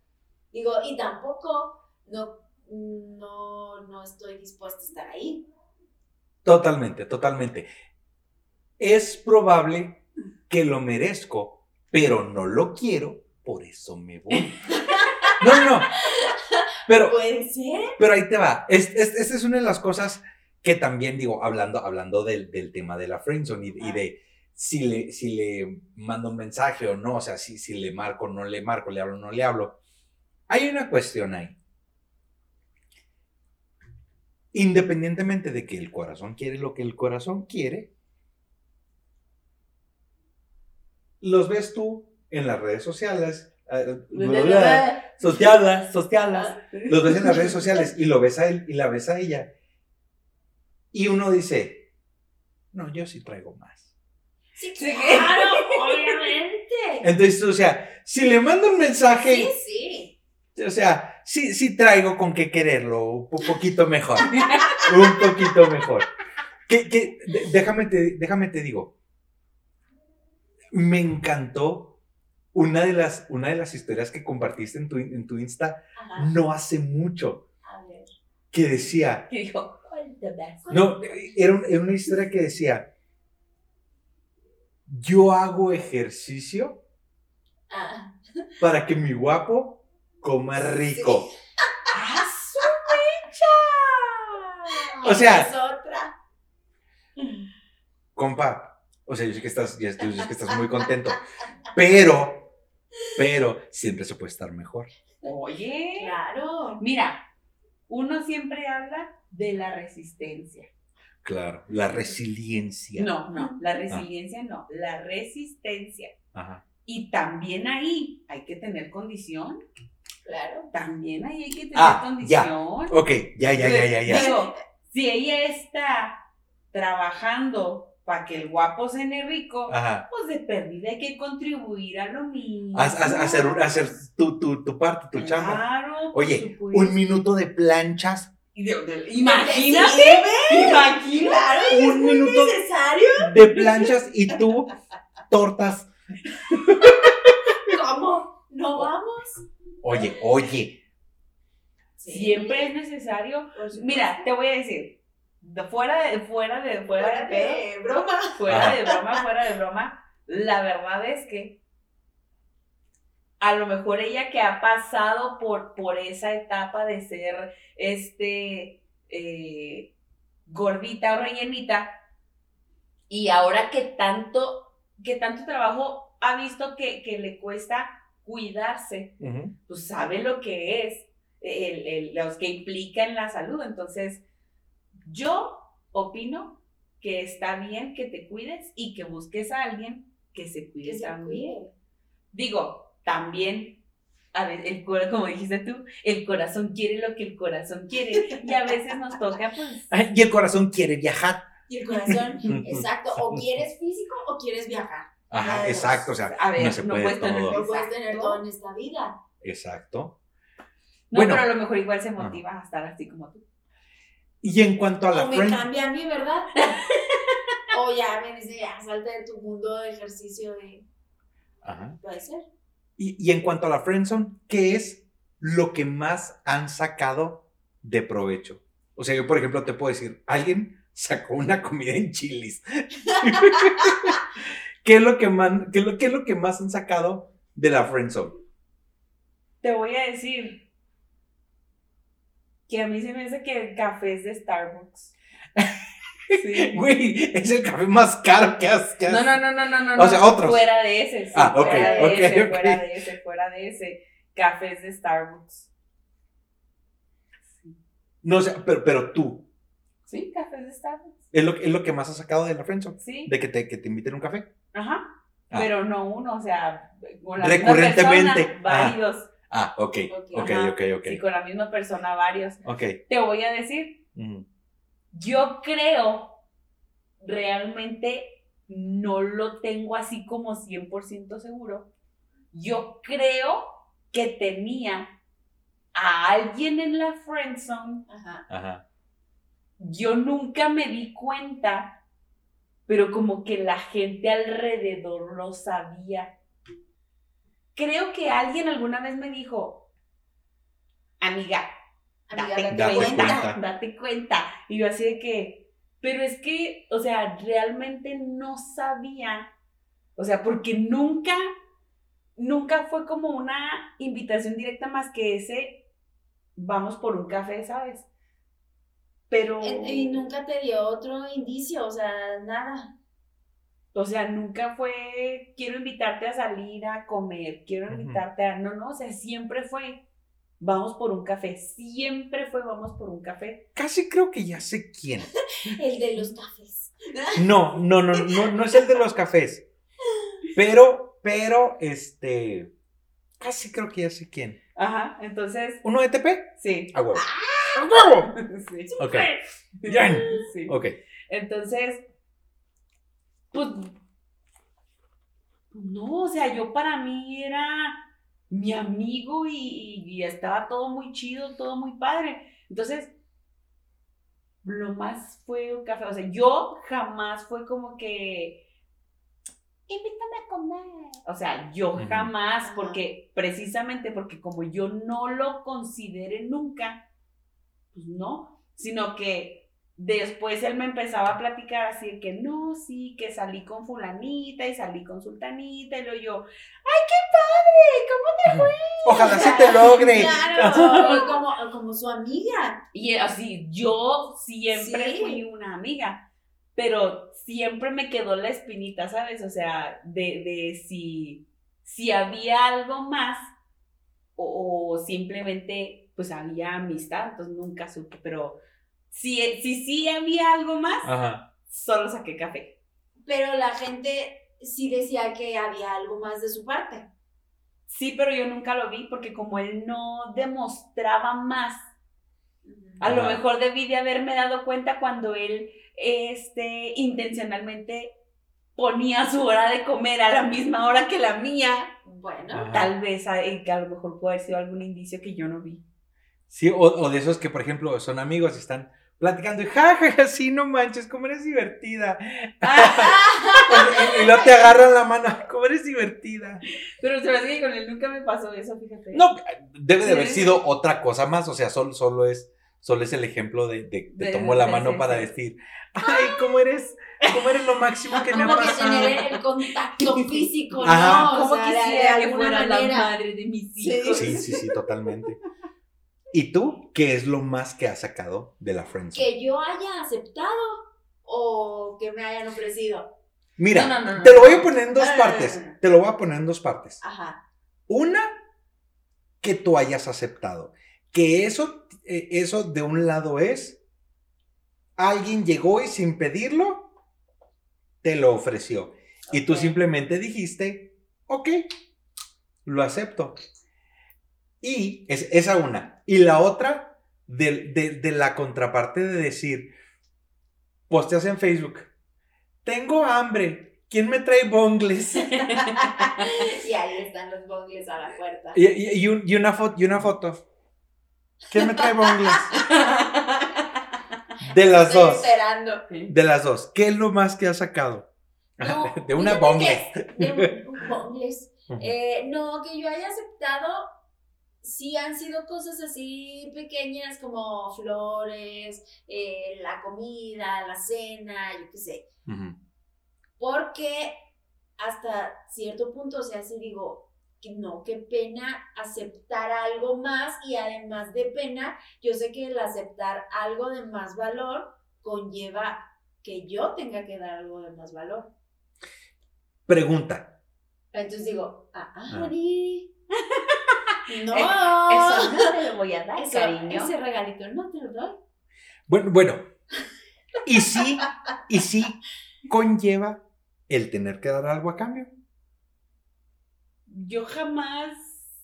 Digo, y tampoco no, no, no estoy dispuesta a estar ahí. Totalmente, totalmente. Es probable que lo merezco, pero no lo quiero, por eso me voy. No, no, no. Pero, Puede ser. pero ahí te va. Es- es- Esta es una de las cosas que también digo, hablando, hablando del, del tema de la friendzone y, y de si le, si le mando un mensaje o no, o sea, si, si le marco o no le marco, le hablo o no le hablo. Hay una cuestión ahí. Independientemente de que el corazón quiere lo que el corazón quiere, los ves tú en las redes sociales, eh, sociales, sociales, los ves en las redes sociales y lo ves a él y la ves a ella. Y uno dice, no, yo sí traigo más. Sí, claro, obviamente. Entonces, o sea, si le mando un mensaje, Sí, sí. o sea, sí, sí traigo con qué quererlo, un po- poquito mejor. un poquito mejor. Que, que, déjame, te, déjame te digo, me encantó una de las, una de las historias que compartiste en tu, en tu Insta Ajá. no hace mucho, A ver. que decía, dijo, no, era, era una historia que decía, yo hago ejercicio Ah. para que mi guapo coma rico. ¡Ah, su mecha! O sea- Es otra. Compa, o sea, yo sé que estás, ya- yo sé que estás muy contento, pero, pero siempre se puede estar mejor. Oye, Claro. mira, uno siempre habla de la resistencia. Claro, la resiliencia. No, no, la resiliencia no, la resistencia. Ajá. Y también ahí hay que tener condición. Claro. También ahí hay que tener Ah, condición. Ok, ya, ya, ya, ya, ya. Digo, si ella está trabajando para que el guapo cene rico, Ajá. pues de perdida hay que contribuir a lo mismo. Haz- haz- hacer, hacer tu, tu, tu parte, tu chamba. Claro, Oye, un minuto de planchas, Imagínate, ve, imagínate. Claro. un minuto ¿Necesario? de planchas y tú tortas. ¿Cómo? ¿No vamos? Oye, oye. Siempre es necesario. Mira, te voy a decir, de fuera de fuera de fuera, Fuera de pedo, de broma. fuera de broma, fuera de broma, la verdad es que a lo mejor ella que ha pasado por, por esa etapa de ser este eh, gordita o rellenita y ahora que tanto que tanto trabajo ha visto que, que le cuesta cuidarse pues sabe lo que es, el, el- los que implican la salud. Entonces, yo opino que está bien que te cuides y que busques a alguien que se cuide Que se también. cuide. Digo, también, a ver, el corazón, como dijiste tú, el corazón quiere lo que el corazón quiere. Y a veces nos toca, pues, Ay, Y el corazón quiere viajar. Y el corazón, exacto. O quieres físico o quieres viajar. Ajá, exacto. O sea, a ver, no se no puede puedes tener todo. No puedes tener Exacto. todo en esta vida. Exacto. no, Bueno. pero a lo mejor igual se motiva a estar así como tú. Y en cuanto a la O me friend, cambia a mí, ¿verdad? o ya me dice, ya, salte de tu mundo de ejercicio de... Ajá. Puede ser. Y, y en cuanto a la friendzone, ¿qué es lo que más han sacado de provecho? O sea, yo, por ejemplo, te puedo decir, alguien sacó una comida en chilis. ¿Qué es lo que más, qué es lo, qué es lo que más han sacado de la friendzone? Te voy a decir que a mí se me hace que cafés de Starbucks. Sí. Güey, es el café más caro que has... que has- No, no, no, no, no, no. O sea, otros. Fuera de ese, sí. Ah, ok, fuera de ok, ese, fuera de ese, fuera de ese. Cafés de Starbucks. No sé, pero, pero tú, Sí, cafés de Starbucks. es lo, es lo que más has sacado de la friendzone. Sí. De que te, que te inviten a un café. Ajá. pero no uno, o sea, con la Recurrentemente. persona, varios. Ah, ok, ok, Ajá. ok, ok. Sí, con la misma persona, varios. Ok. Te voy a decir, Mm. yo creo realmente no lo tengo así como 100% seguro. Yo creo que tenía a alguien en la friend zone. Ajá. Ajá. Yo nunca me di cuenta, pero como que la gente alrededor lo sabía. Creo que alguien alguna vez me dijo, amiga, Amiga, date, cuenta, cuenta. date cuenta. Y yo así de que, pero es que, o sea, realmente no sabía, o sea, porque nunca, nunca fue como una invitación directa más que ese, vamos por un café, ¿sabes? Pero, Y nunca te dio otro indicio, o sea, nada. O sea, nunca fue, quiero invitarte a salir a comer, quiero invitarte a, no, no, o sea, siempre fue, vamos por un café, siempre fue, vamos por un café. Casi creo que ya sé quién. El de los cafés. No, no, no, no, no es el de los cafés. Pero, pero, este. Casi creo que ya sé quién. Ajá, entonces, ¿Uno de TP? sí. A huevo. ¡A huevo! sí. Ok. Bien. Sí. Ok. Entonces, pues, no, o sea, yo para mí era mi amigo y, y estaba todo muy chido, todo muy padre. Entonces, lo más fue un café, o sea, yo jamás fue como que, invítame a comer. O sea, yo jamás, porque precisamente porque como yo no lo consideré nunca, pues no, sino que después él me empezaba a platicar así que no, sí, que salí con fulanita y salí con sultanita y luego yo, ¡ay, qué padre! ¿Cómo Ojalá se te logre. Claro, como, como su amiga. Y así, yo siempre Sí. fui una amiga, pero siempre me quedó la espinita, ¿sabes? O sea, de, de si, si había algo más o, o simplemente pues había amistad, entonces nunca supe, pero si, si sí había algo más, Ajá. solo saqué café. Pero la gente sí decía que había algo más de su parte. Sí, pero yo nunca lo vi porque como él no demostraba más, a lo mejor debí de haberme dado cuenta cuando él este, intencionalmente ponía su hora de comer a la misma hora que la mía. Bueno, Ajá. Tal vez a- que a lo mejor puede haber sido algún indicio que yo no vi. Sí, o, o de esos que, por ejemplo, son amigos y están platicando y jajaja, sí, no manches, cómo eres divertida. y, luego te agarran la mano, "Ay, cómo eres divertida. Pero se me hace que con él nunca me pasó eso, fíjate. No, debe de haber Sí. sido otra cosa más, o sea, solo, solo es, solo es el ejemplo de, de, te De- tomo la mano sí, para sí. decir, ay, cómo eres, cómo eres lo máximo que me ha como que pasado. tener el contacto físico, Ajá. ¿no? O Como sea, de- de quisiera que alguna fuera la manera. madre de mis Sí. hijos. Sí, sí, sí, totalmente. ¿Y tú qué es lo más que has sacado de la friendzone? Que yo haya aceptado o que me hayan ofrecido. Mira, No, no, te lo voy a poner en dos No, no, no, partes. no, no. Te lo voy a poner en dos partes. Ajá. Una, que tú hayas aceptado. Que eso, eh, eso de un lado es, alguien llegó y sin pedirlo, te lo ofreció. Y tú simplemente dijiste, ok, lo acepto. Y es, esa una. Y la otra, de, de- de la contraparte de decir, posteas en Facebook, tengo hambre, ¿quién me trae bongles? y ahí están los bongles a la puerta. Y, y- y un- y una foto, y una foto. ¿Quién me trae bongles? De las Estoy dos. esperando. De las dos. ¿Qué es lo más que has sacado? No, de una fíjate bongle. que- De un, un bongles. Eh, no, que yo haya aceptado, sí han sido cosas así pequeñas como flores, eh, la comida, la cena, yo qué sé. Porque hasta cierto punto, o sea, sí digo, que no, qué pena aceptar algo más y además de pena, yo sé que el aceptar algo de más valor conlleva que yo tenga que dar algo de más valor. Pregunta. Entonces digo, ah, Ah. Ari, no, Eso no te lo voy a dar, Eso, cariño. ese regalito no te lo doy. Bueno, bueno. Y sí, y sí conlleva el tener que dar algo a cambio. yo jamás,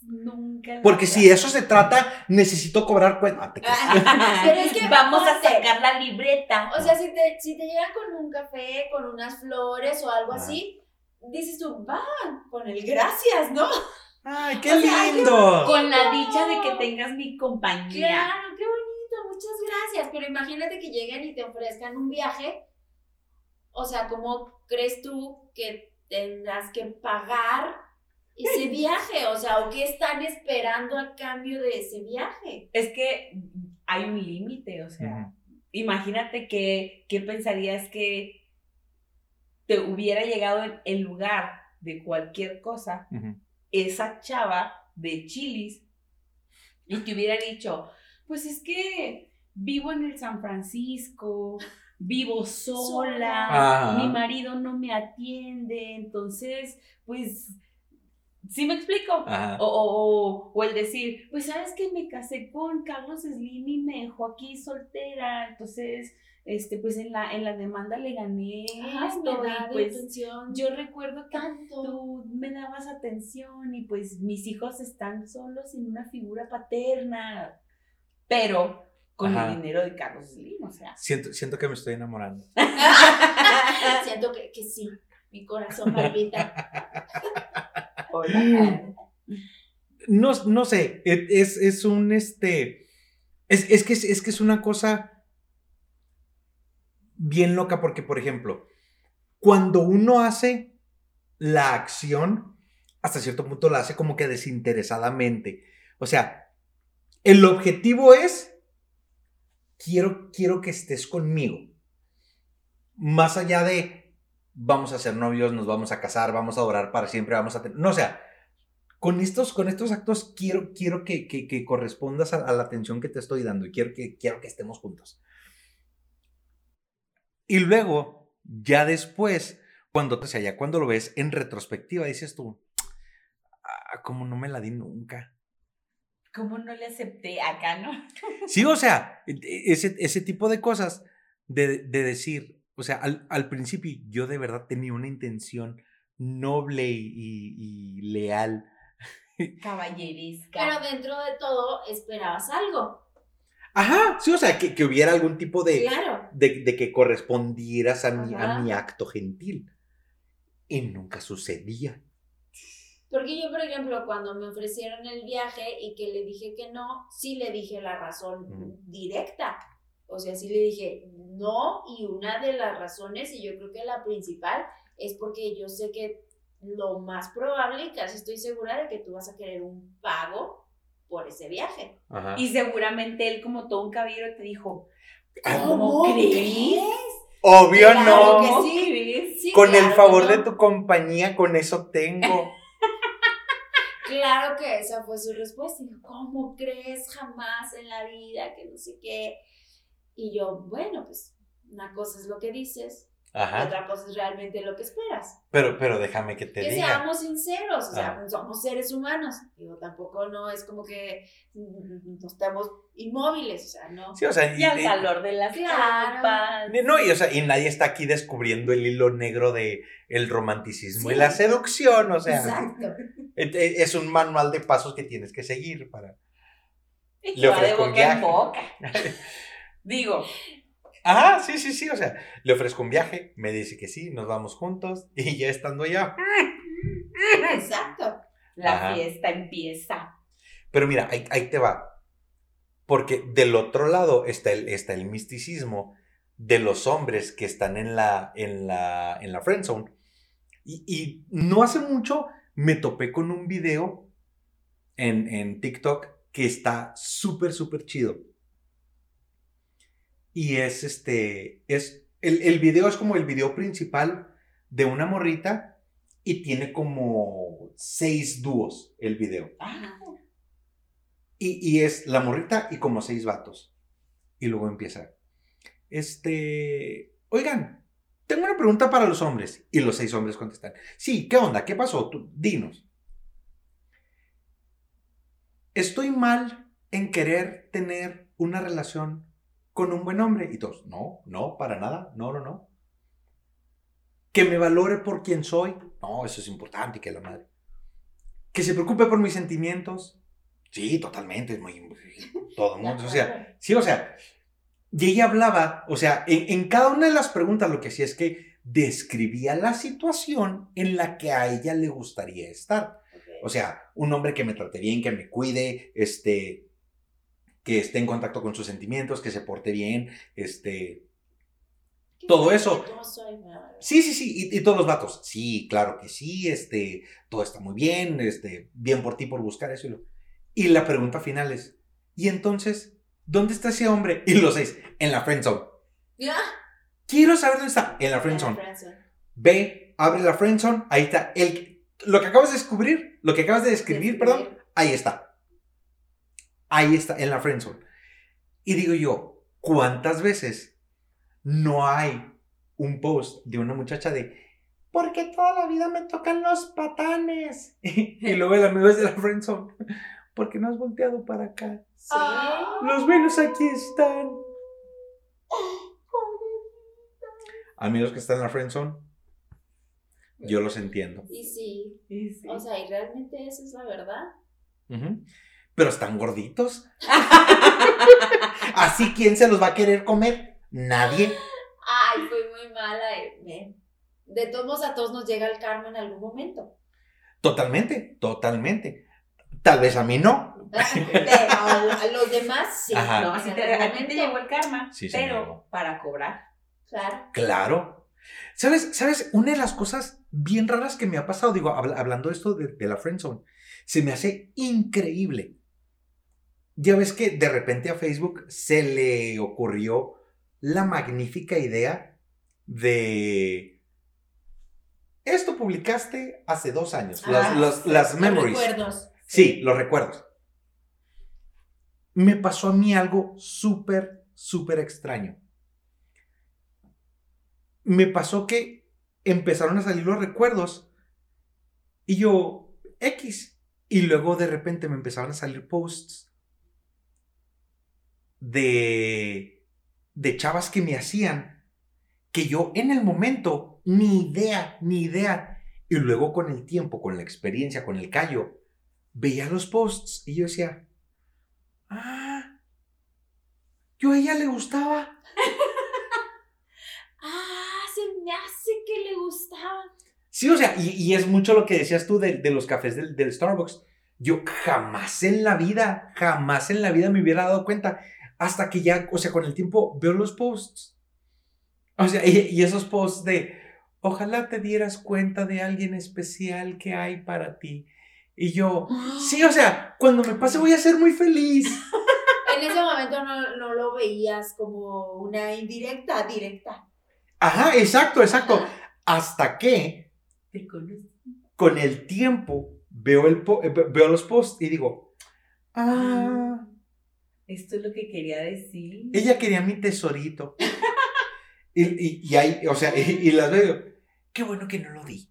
nunca. Porque si eso se trata, necesito cobrar cuenta. Pero es que Vamos a sacar la libreta. O sea, si te, si te llegan con un café, con unas flores o algo así, dices tú, va, con el gracias, ¿no? Ay, qué O sea, ay, qué lindo. Con la dicha de que tengas mi compañía. Claro, qué bonito, muchas gracias. Pero imagínate que lleguen y te ofrezcan un viaje. O sea, ¿cómo crees tú que tendrás que pagar ese viaje? O sea, ¿o qué están esperando a cambio de ese viaje? Es que hay un límite, o sea, imagínate que, ¿qué pensarías que te hubiera llegado en, en lugar de cualquier cosa Ujú. Esa chava de Chilis y te hubiera dicho, pues es que vivo en el San Francisco, vivo sola, Ajá. mi marido no me atiende, entonces, pues, ¿sí me explico? O- o- o el decir, pues sabes que me casé con Carlos Slim y me dejó aquí soltera, entonces, este, pues en la, en la demanda le gané Ay, esto, y pues atención yo recuerdo que tanto. tú me dabas atención y pues mis hijos están solos sin una figura paterna, pero con Ajá. el dinero de Carlos Slim, o sea. Siento, siento que me estoy enamorando. Siento que, que sí, mi corazón palpita. Hola. No, no sé, e- es, es un este. Es, es que, es, es que es una cosa bien loca porque, por ejemplo, cuando uno hace la acción, hasta cierto punto la hace como que desinteresadamente. O sea, el objetivo es, quiero, quiero que estés conmigo. Más allá de, vamos a ser novios, nos vamos a casar, vamos a durar para siempre, vamos a tener... No, o sea, con estos, con estos actos quiero, quiero que, que- que correspondas a, a la atención que te estoy dando y quiero que, quiero que estemos juntos. Y luego, ya después, cuando, o sea, ya cuando lo ves en retrospectiva, dices tú, ah, como no me la di nunca. ¿Cómo no le acepté acá, no? Sí, o sea, e- e- ese, ese tipo de cosas de, de decir, o sea, al, al principio yo de verdad tenía una intención noble y, y- y leal. Caballerisca. Pero dentro de todo esperabas algo. Ajá, sí, o sea, que, que hubiera algún tipo de, Claro. de, de que correspondieras a mi, a mi acto gentil. Y nunca sucedía. Porque yo, por ejemplo, cuando me ofrecieron el viaje y que le dije que no, sí le dije la razón directa. O sea, sí le dije no y una de las razones, y yo creo que la principal, es porque yo sé que lo más probable, y casi estoy segura de que tú vas a querer un pago por ese viaje. Ajá. Y seguramente él, como todo un caballero, te dijo, ¿cómo crees? Obvio Claro no. que ¿Cómo sí. crees? Sí, Con claro el favor no. de tu compañía, con eso tengo. Claro que esa fue su respuesta. Y yo, ¿cómo crees jamás en la vida que no sé qué? Y yo, bueno, pues una cosa es lo que dices, y otra cosa es realmente lo que esperas. Pero, pero déjame que te que diga. seamos sinceros, o sea, Ah. somos seres humanos. Digo, tampoco no es como que mm, no estamos inmóviles, o sea, no. Sí, o sea, Y al calor de las Claro. No, y, o sea, y nadie está aquí descubriendo el hilo negro de el romanticismo y la seducción, o sea, Exacto. et- et- es un manual de pasos que tienes que seguir para... Y Le que va de boca en boca. Digo, Ajá, sí, sí, sí, o sea, le ofrezco un viaje, me dice que sí, nos vamos juntos y ya estando allá. Exacto. la Ajá. fiesta empieza. Pero mira, ahí, ahí te va. Porque del otro lado está el, está el misticismo de los hombres que están en la, en la, en la friend zone. Y, y no hace mucho me topé con un video en, en TikTok que está súper, súper chido. Y es este, es, el, el video es como el video principal de una morrita y tiene como seis dúos el video. Ah, Y, y es la morrita y como seis vatos. Y luego empieza. Este. Oigan, tengo una pregunta para los hombres. Y los seis hombres contestan. Sí, ¿qué onda? ¿Qué pasó? Tú, dinos. Estoy mal en querer tener una relación con un buen hombre. Y todos, no, no, para nada. No, no, no. Que me valore por quien soy. No, eso es importante y que la madre. que se preocupe por mis sentimientos. Sí, totalmente, muy, todo el mundo. O sea, sí, o sea, y ella hablaba, o sea, en, en cada una de las preguntas lo que hacía es que describía la situación en la que a ella le gustaría estar. O sea, un hombre que me trate bien, que me cuide, este, que esté en contacto con sus sentimientos, que se porte bien, este, todo eso. Sí, sí, sí, y, y, todos los vatos. Sí, claro que sí, este, todo está muy bien, este, bien por ti por buscar eso. Y, lo... y la pregunta final es, ¿y entonces dónde está ese hombre? Y los seis, en la friendzone. ¿Ya? Quiero saber dónde está, en la friendzone. Ve, abre la friendzone, ahí está. El, lo que acabas de descubrir, lo que acabas de describir, perdón, ahí está. Ahí está, en la friendzone. Y digo yo, ¿cuántas veces no hay un post de una muchacha de porque toda la vida me tocan los patanes? y luego el amigo es de la friendzone. porque no has volteado para acá? Sí. Los menos aquí están. Amigos que están en la friendzone, yo los entiendo. Y sí. Sí, sí. O sea, y realmente esa es la verdad. Ujú. Pero están gorditos. Así, ¿quién se los va a querer comer? Nadie. Ay, fue muy mala. eh. De todos modos, a todos nos llega el karma en algún momento. Totalmente, totalmente. Tal vez a mí no. Pero a los demás sí. Ajá. No, te, llegó el karma, Sí, pero para cobrar. Claro. Claro. ¿Sabes? ¿Sabes? Una de las cosas bien raras que me ha pasado, digo, habla- hablando de esto de, de la friendzone, se me hace increíble. Ya ves que de repente a Facebook se le ocurrió la magnífica idea de... Esto publicaste hace dos años, las, Ah, las- las Los memories. recuerdos. Sí, los recuerdos. Me pasó a mí algo súper, súper extraño. Me pasó que empezaron a salir los recuerdos y yo, X. Y luego de repente me empezaron a salir posts de, de chavas que me hacían que yo en el momento ni idea, ni idea. Y luego con el tiempo, con la experiencia, con el callo, veía los posts y yo decía, ah, yo a ella le gustaba. Ah, se me hace que le gustaba. Sí, o sea, y, y es mucho lo que decías tú de, de los cafés del, del Starbucks. Yo jamás en la vida, jamás en la vida me hubiera dado cuenta. Hasta que ya, o sea, con el tiempo veo los posts. O sea, y, y esos posts de, ojalá te dieras cuenta de alguien especial que hay para ti. Y yo, sí, o sea, cuando me pase voy a ser muy feliz. En ese momento no, no lo veías como una indirecta, directa. Ajá, exacto, exacto. Hasta que Te con el tiempo veo, el po- eh, ve- veo los posts y digo, ah, Esto es lo que quería decir. ella quería mi tesorito. y, y, y ahí, o sea, y, y las veo, qué bueno que no lo di.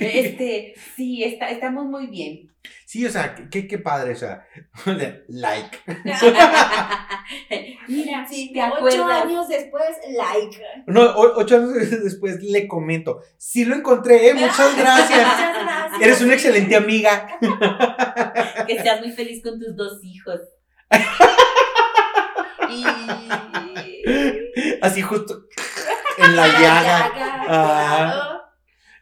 Este, sí, está, estamos muy bien. Sí, o sea, qué, qué padre, o sea, like. Mira, Sí, ¿te ocho años después, like. No, o- ocho años después le comento, sí lo encontré, ¿eh? muchas gracias. Muchas gracias. Eres una excelente amiga. Que seas muy feliz con tus dos hijos. Y... Así justo en la llaga. claro.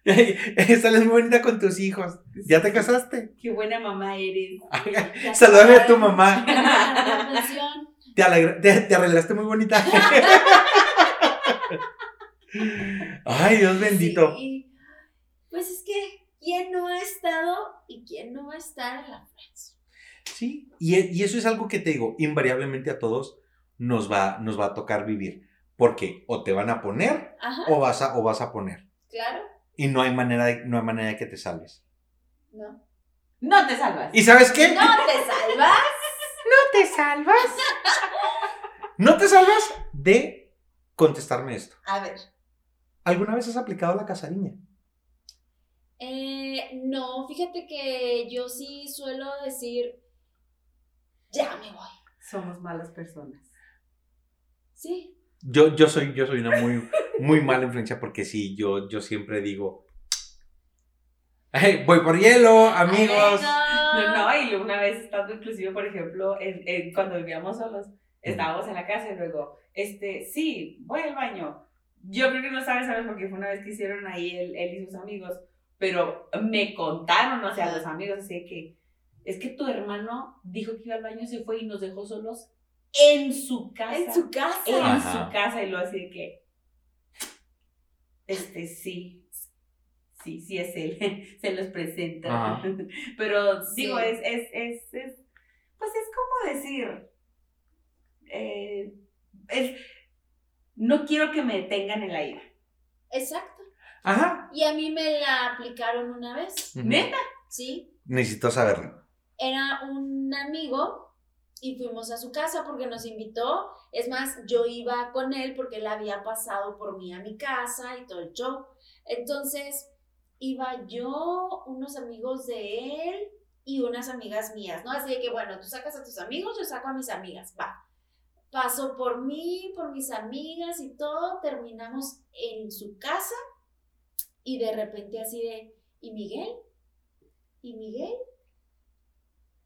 Sales muy bonita con tus hijos. ¿Ya te casaste? Qué buena mamá eres. Saludame a tu mamá. Te, alegra- te, te arreglaste muy bonita. Ay, Dios bendito. Sí. Pues es que, ¿quién no ha estado y quién no va a estar en la Friends? Sí, y, e- y eso es algo que te digo, invariablemente a todos nos va, nos va a tocar vivir. Porque o te van a poner Ajá, o vas a, o vas a poner. claro. Y no hay manera de, no hay manera de que te salves. No. No te salvas. ¿Y sabes qué? ¿No te salvas? ¿No te salvas? No te salvas de contestarme esto. A ver. ¿Alguna vez has aplicado la casariña? Eh, no, fíjate que yo sí suelo decir, ya me voy. Somos malas personas. Sí. Yo, yo, soy, yo soy una muy, muy mala influencia porque sí, yo, yo siempre digo, Ay, voy por hielo, amigos. No, no, y una vez estando inclusive, por ejemplo, en- en- cuando vivíamos solos, estábamos en la casa y luego, este, sí, voy al baño. Yo creo que no sabes, sabes, porque fue una vez que hicieron ahí él, él y sus amigos, pero me contaron, o sea, los amigos, así que, es que tu hermano dijo que iba al baño, se fue y nos dejó solos en su casa. En su casa. en Ajá. su casa y lo así de que, este, sí, sí, sí es él, se los presento. Ajá. Pero digo, es, es, es, es, pues es como decir, eh, es, no quiero que me detengan en la ira. Exacto. Ajá. Y a mí me la aplicaron una vez. ¿Neta? ¿sí? Necesito saberlo. Era un amigo y fuimos a su casa porque nos invitó. Es más, yo iba con él porque él había pasado por mí a mi casa y todo el show. Entonces, iba yo, unos amigos de él y unas amigas mías, ¿no? Así que, bueno, tú sacas a tus amigos, yo saco a mis amigas, va. Pasó por mí, por mis amigas y todo, terminamos en su casa y de repente así de, ¿y Miguel? ¿Y Miguel?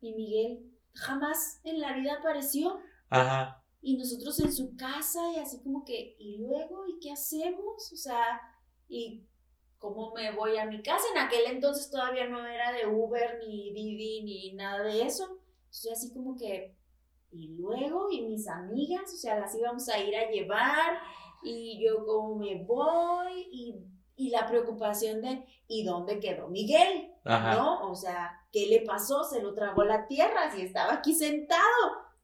Y Miguel jamás en la vida apareció. Ajá. Y nosotros en su casa y así como que, ¿y luego? ¿Y qué hacemos? O sea, ¿y cómo me voy a mi casa? En aquel entonces todavía no era de Uber, ni Didi, ni nada de eso. Entonces así como que, ¿y luego? ¿Y mis amigas? O sea, las íbamos a ir a llevar. Y yo cómo me voy. Y, y la preocupación de, ¿y dónde quedó Miguel? Ajá. ¿No? O sea, ¿qué le pasó? Se lo tragó la tierra, si estaba aquí sentado.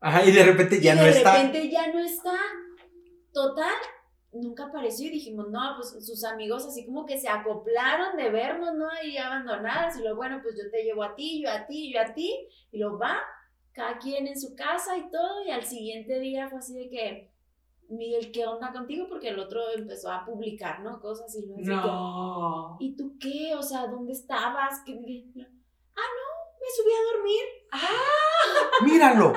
Ajá, y de repente ya y no de está. repente ya no está. Total, nunca apareció y dijimos, no, pues sus amigos así como que se acoplaron de vernos, ¿no? Y abandonadas. Y lo bueno, pues yo te llevo a ti, yo a ti, yo a ti. Y lo va, cada quien en su casa y todo. Y al siguiente día fue así de que, Miguel, ¿qué onda contigo? Porque el otro empezó a publicar, ¿no? Cosas y No. ¿Y tú qué? O sea, ¿dónde estabas? ¿Qué? Ah, me subí a dormir. Míralo.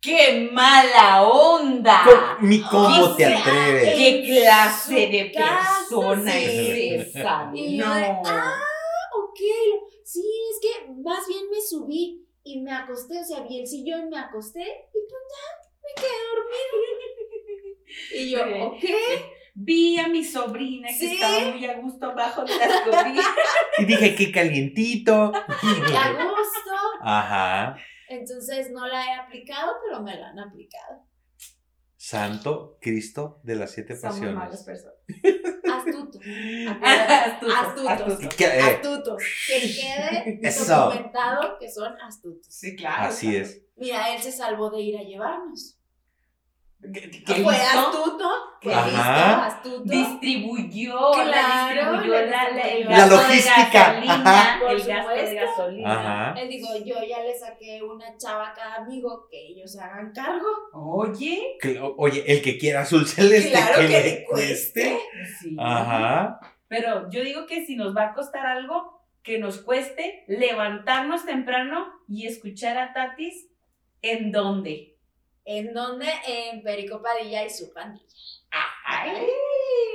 ¡Qué mala onda! Ni cómo te atreves. ¿Qué clase de persona es esa? Y yo de, no. ah, ok. Sí, es que más bien me subí y me acosté, o sea, vi el sillón, me acosté y pues ya, me quedé dormida. Y yo, ok. Vi a mi sobrina que Sí. estaba muy a gusto abajo de las cobijas. Y dije, qué calientito. A gusto. Ajá. Entonces no la he aplicado, pero me la han aplicado. Santo Cristo de las siete Somos malas pasiones. personas. Astuto. Astutos, Astutos. astutos. ¿Qué- eh? Astutos. Que quede Eso. documentado que son astutos. Sí, claro. Así claro. es. Mira, él se salvó de ir a llevarnos. ¿Qué, qué Fue hizo? astuto. Listo, astuto. Distribuyó, Claro, la distribuyó la, la- el. La de logística, gasolina, ajá. Por el gasto de gasolina. Ajá. Él dijo, yo ya le saqué una chava a cada amigo que ellos se hagan cargo. Oye, Que- Oye, el que quiera azul celeste, Claro que que le le cueste. sí. Ajá. Pero yo digo que si nos va a costar algo, que nos cueste levantarnos temprano y escuchar a Tatis, ¿en dónde? ¿En donde En Perico Padilla y su pandilla. Ay,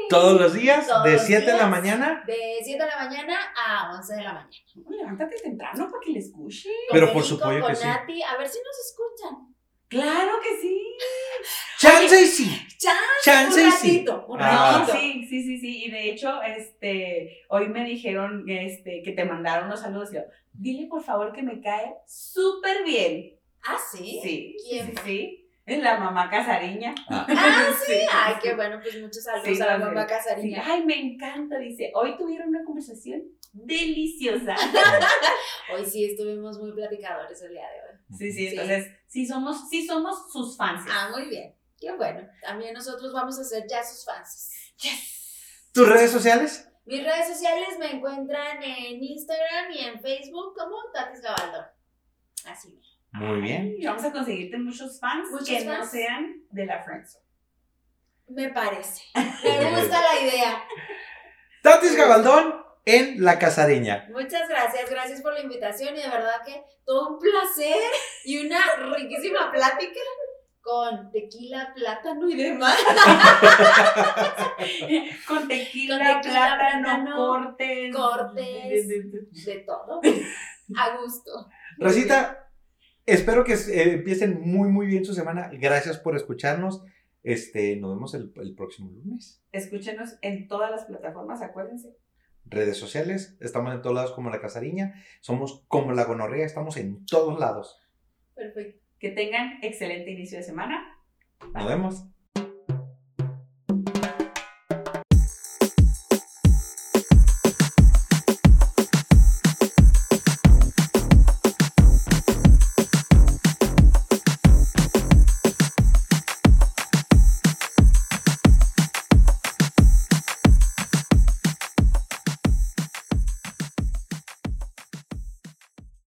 Todos los días, Todos de los 7 de la mañana. De 7 de la mañana a 11 de la mañana. levántate temprano para que le escuche. Pero por supuesto que con sí. Nati, a ver si nos escuchan. Claro que sí. Chance y sí. Chance, Chance un y sí. ratito, un Ah. No, ratito. sí, sí, sí, sí. Y de hecho, este, hoy me dijeron este, que te mandaron unos saludos. Y yo, dile por favor que me cae súper bien. Ah, sí. Sí, sí, ¿Quién? sí, sí. Es la mamá casariña. Ah. Ah, sí. Sí. Ay, qué bueno, pues muchos saludos Sí, a la mamá sí. Sí, Casariña. Ay, me encanta. Dice, hoy tuvieron una conversación deliciosa. Hoy sí estuvimos muy platicadores el día de hoy. Sí, sí, Sí. entonces, sí somos, sí somos sus fans. Ah, muy bien. Qué bueno. También nosotros vamos a ser ya sus fans. ¿Tus redes sociales? Mis redes sociales me encuentran en Instagram y en Facebook como Tatis Gabaldón. Así. Muy bien. Y vamos a conseguirte muchos fans Muchos que no sean de la Friendzone. Me parece. Me gusta la idea. Tatis Gabaldón en La Casareña. Muchas gracias, gracias por la invitación y de verdad que todo un placer y una riquísima plática con tequila, plátano y demás. Con tequila, Con tequila, plátano, plátano, cortes. cortes. de- de- de- De todo. A gusto. Rosita, espero que eh, empiecen muy, muy bien su semana. Gracias por escucharnos. Este, nos vemos el, el próximo lunes. Escúchenos en todas las plataformas, acuérdense. Redes sociales, estamos en todos lados como la Casariña. Somos como la Gonorrea, estamos en todos lados. Perfecto. Que tengan excelente inicio de semana. Nos vemos.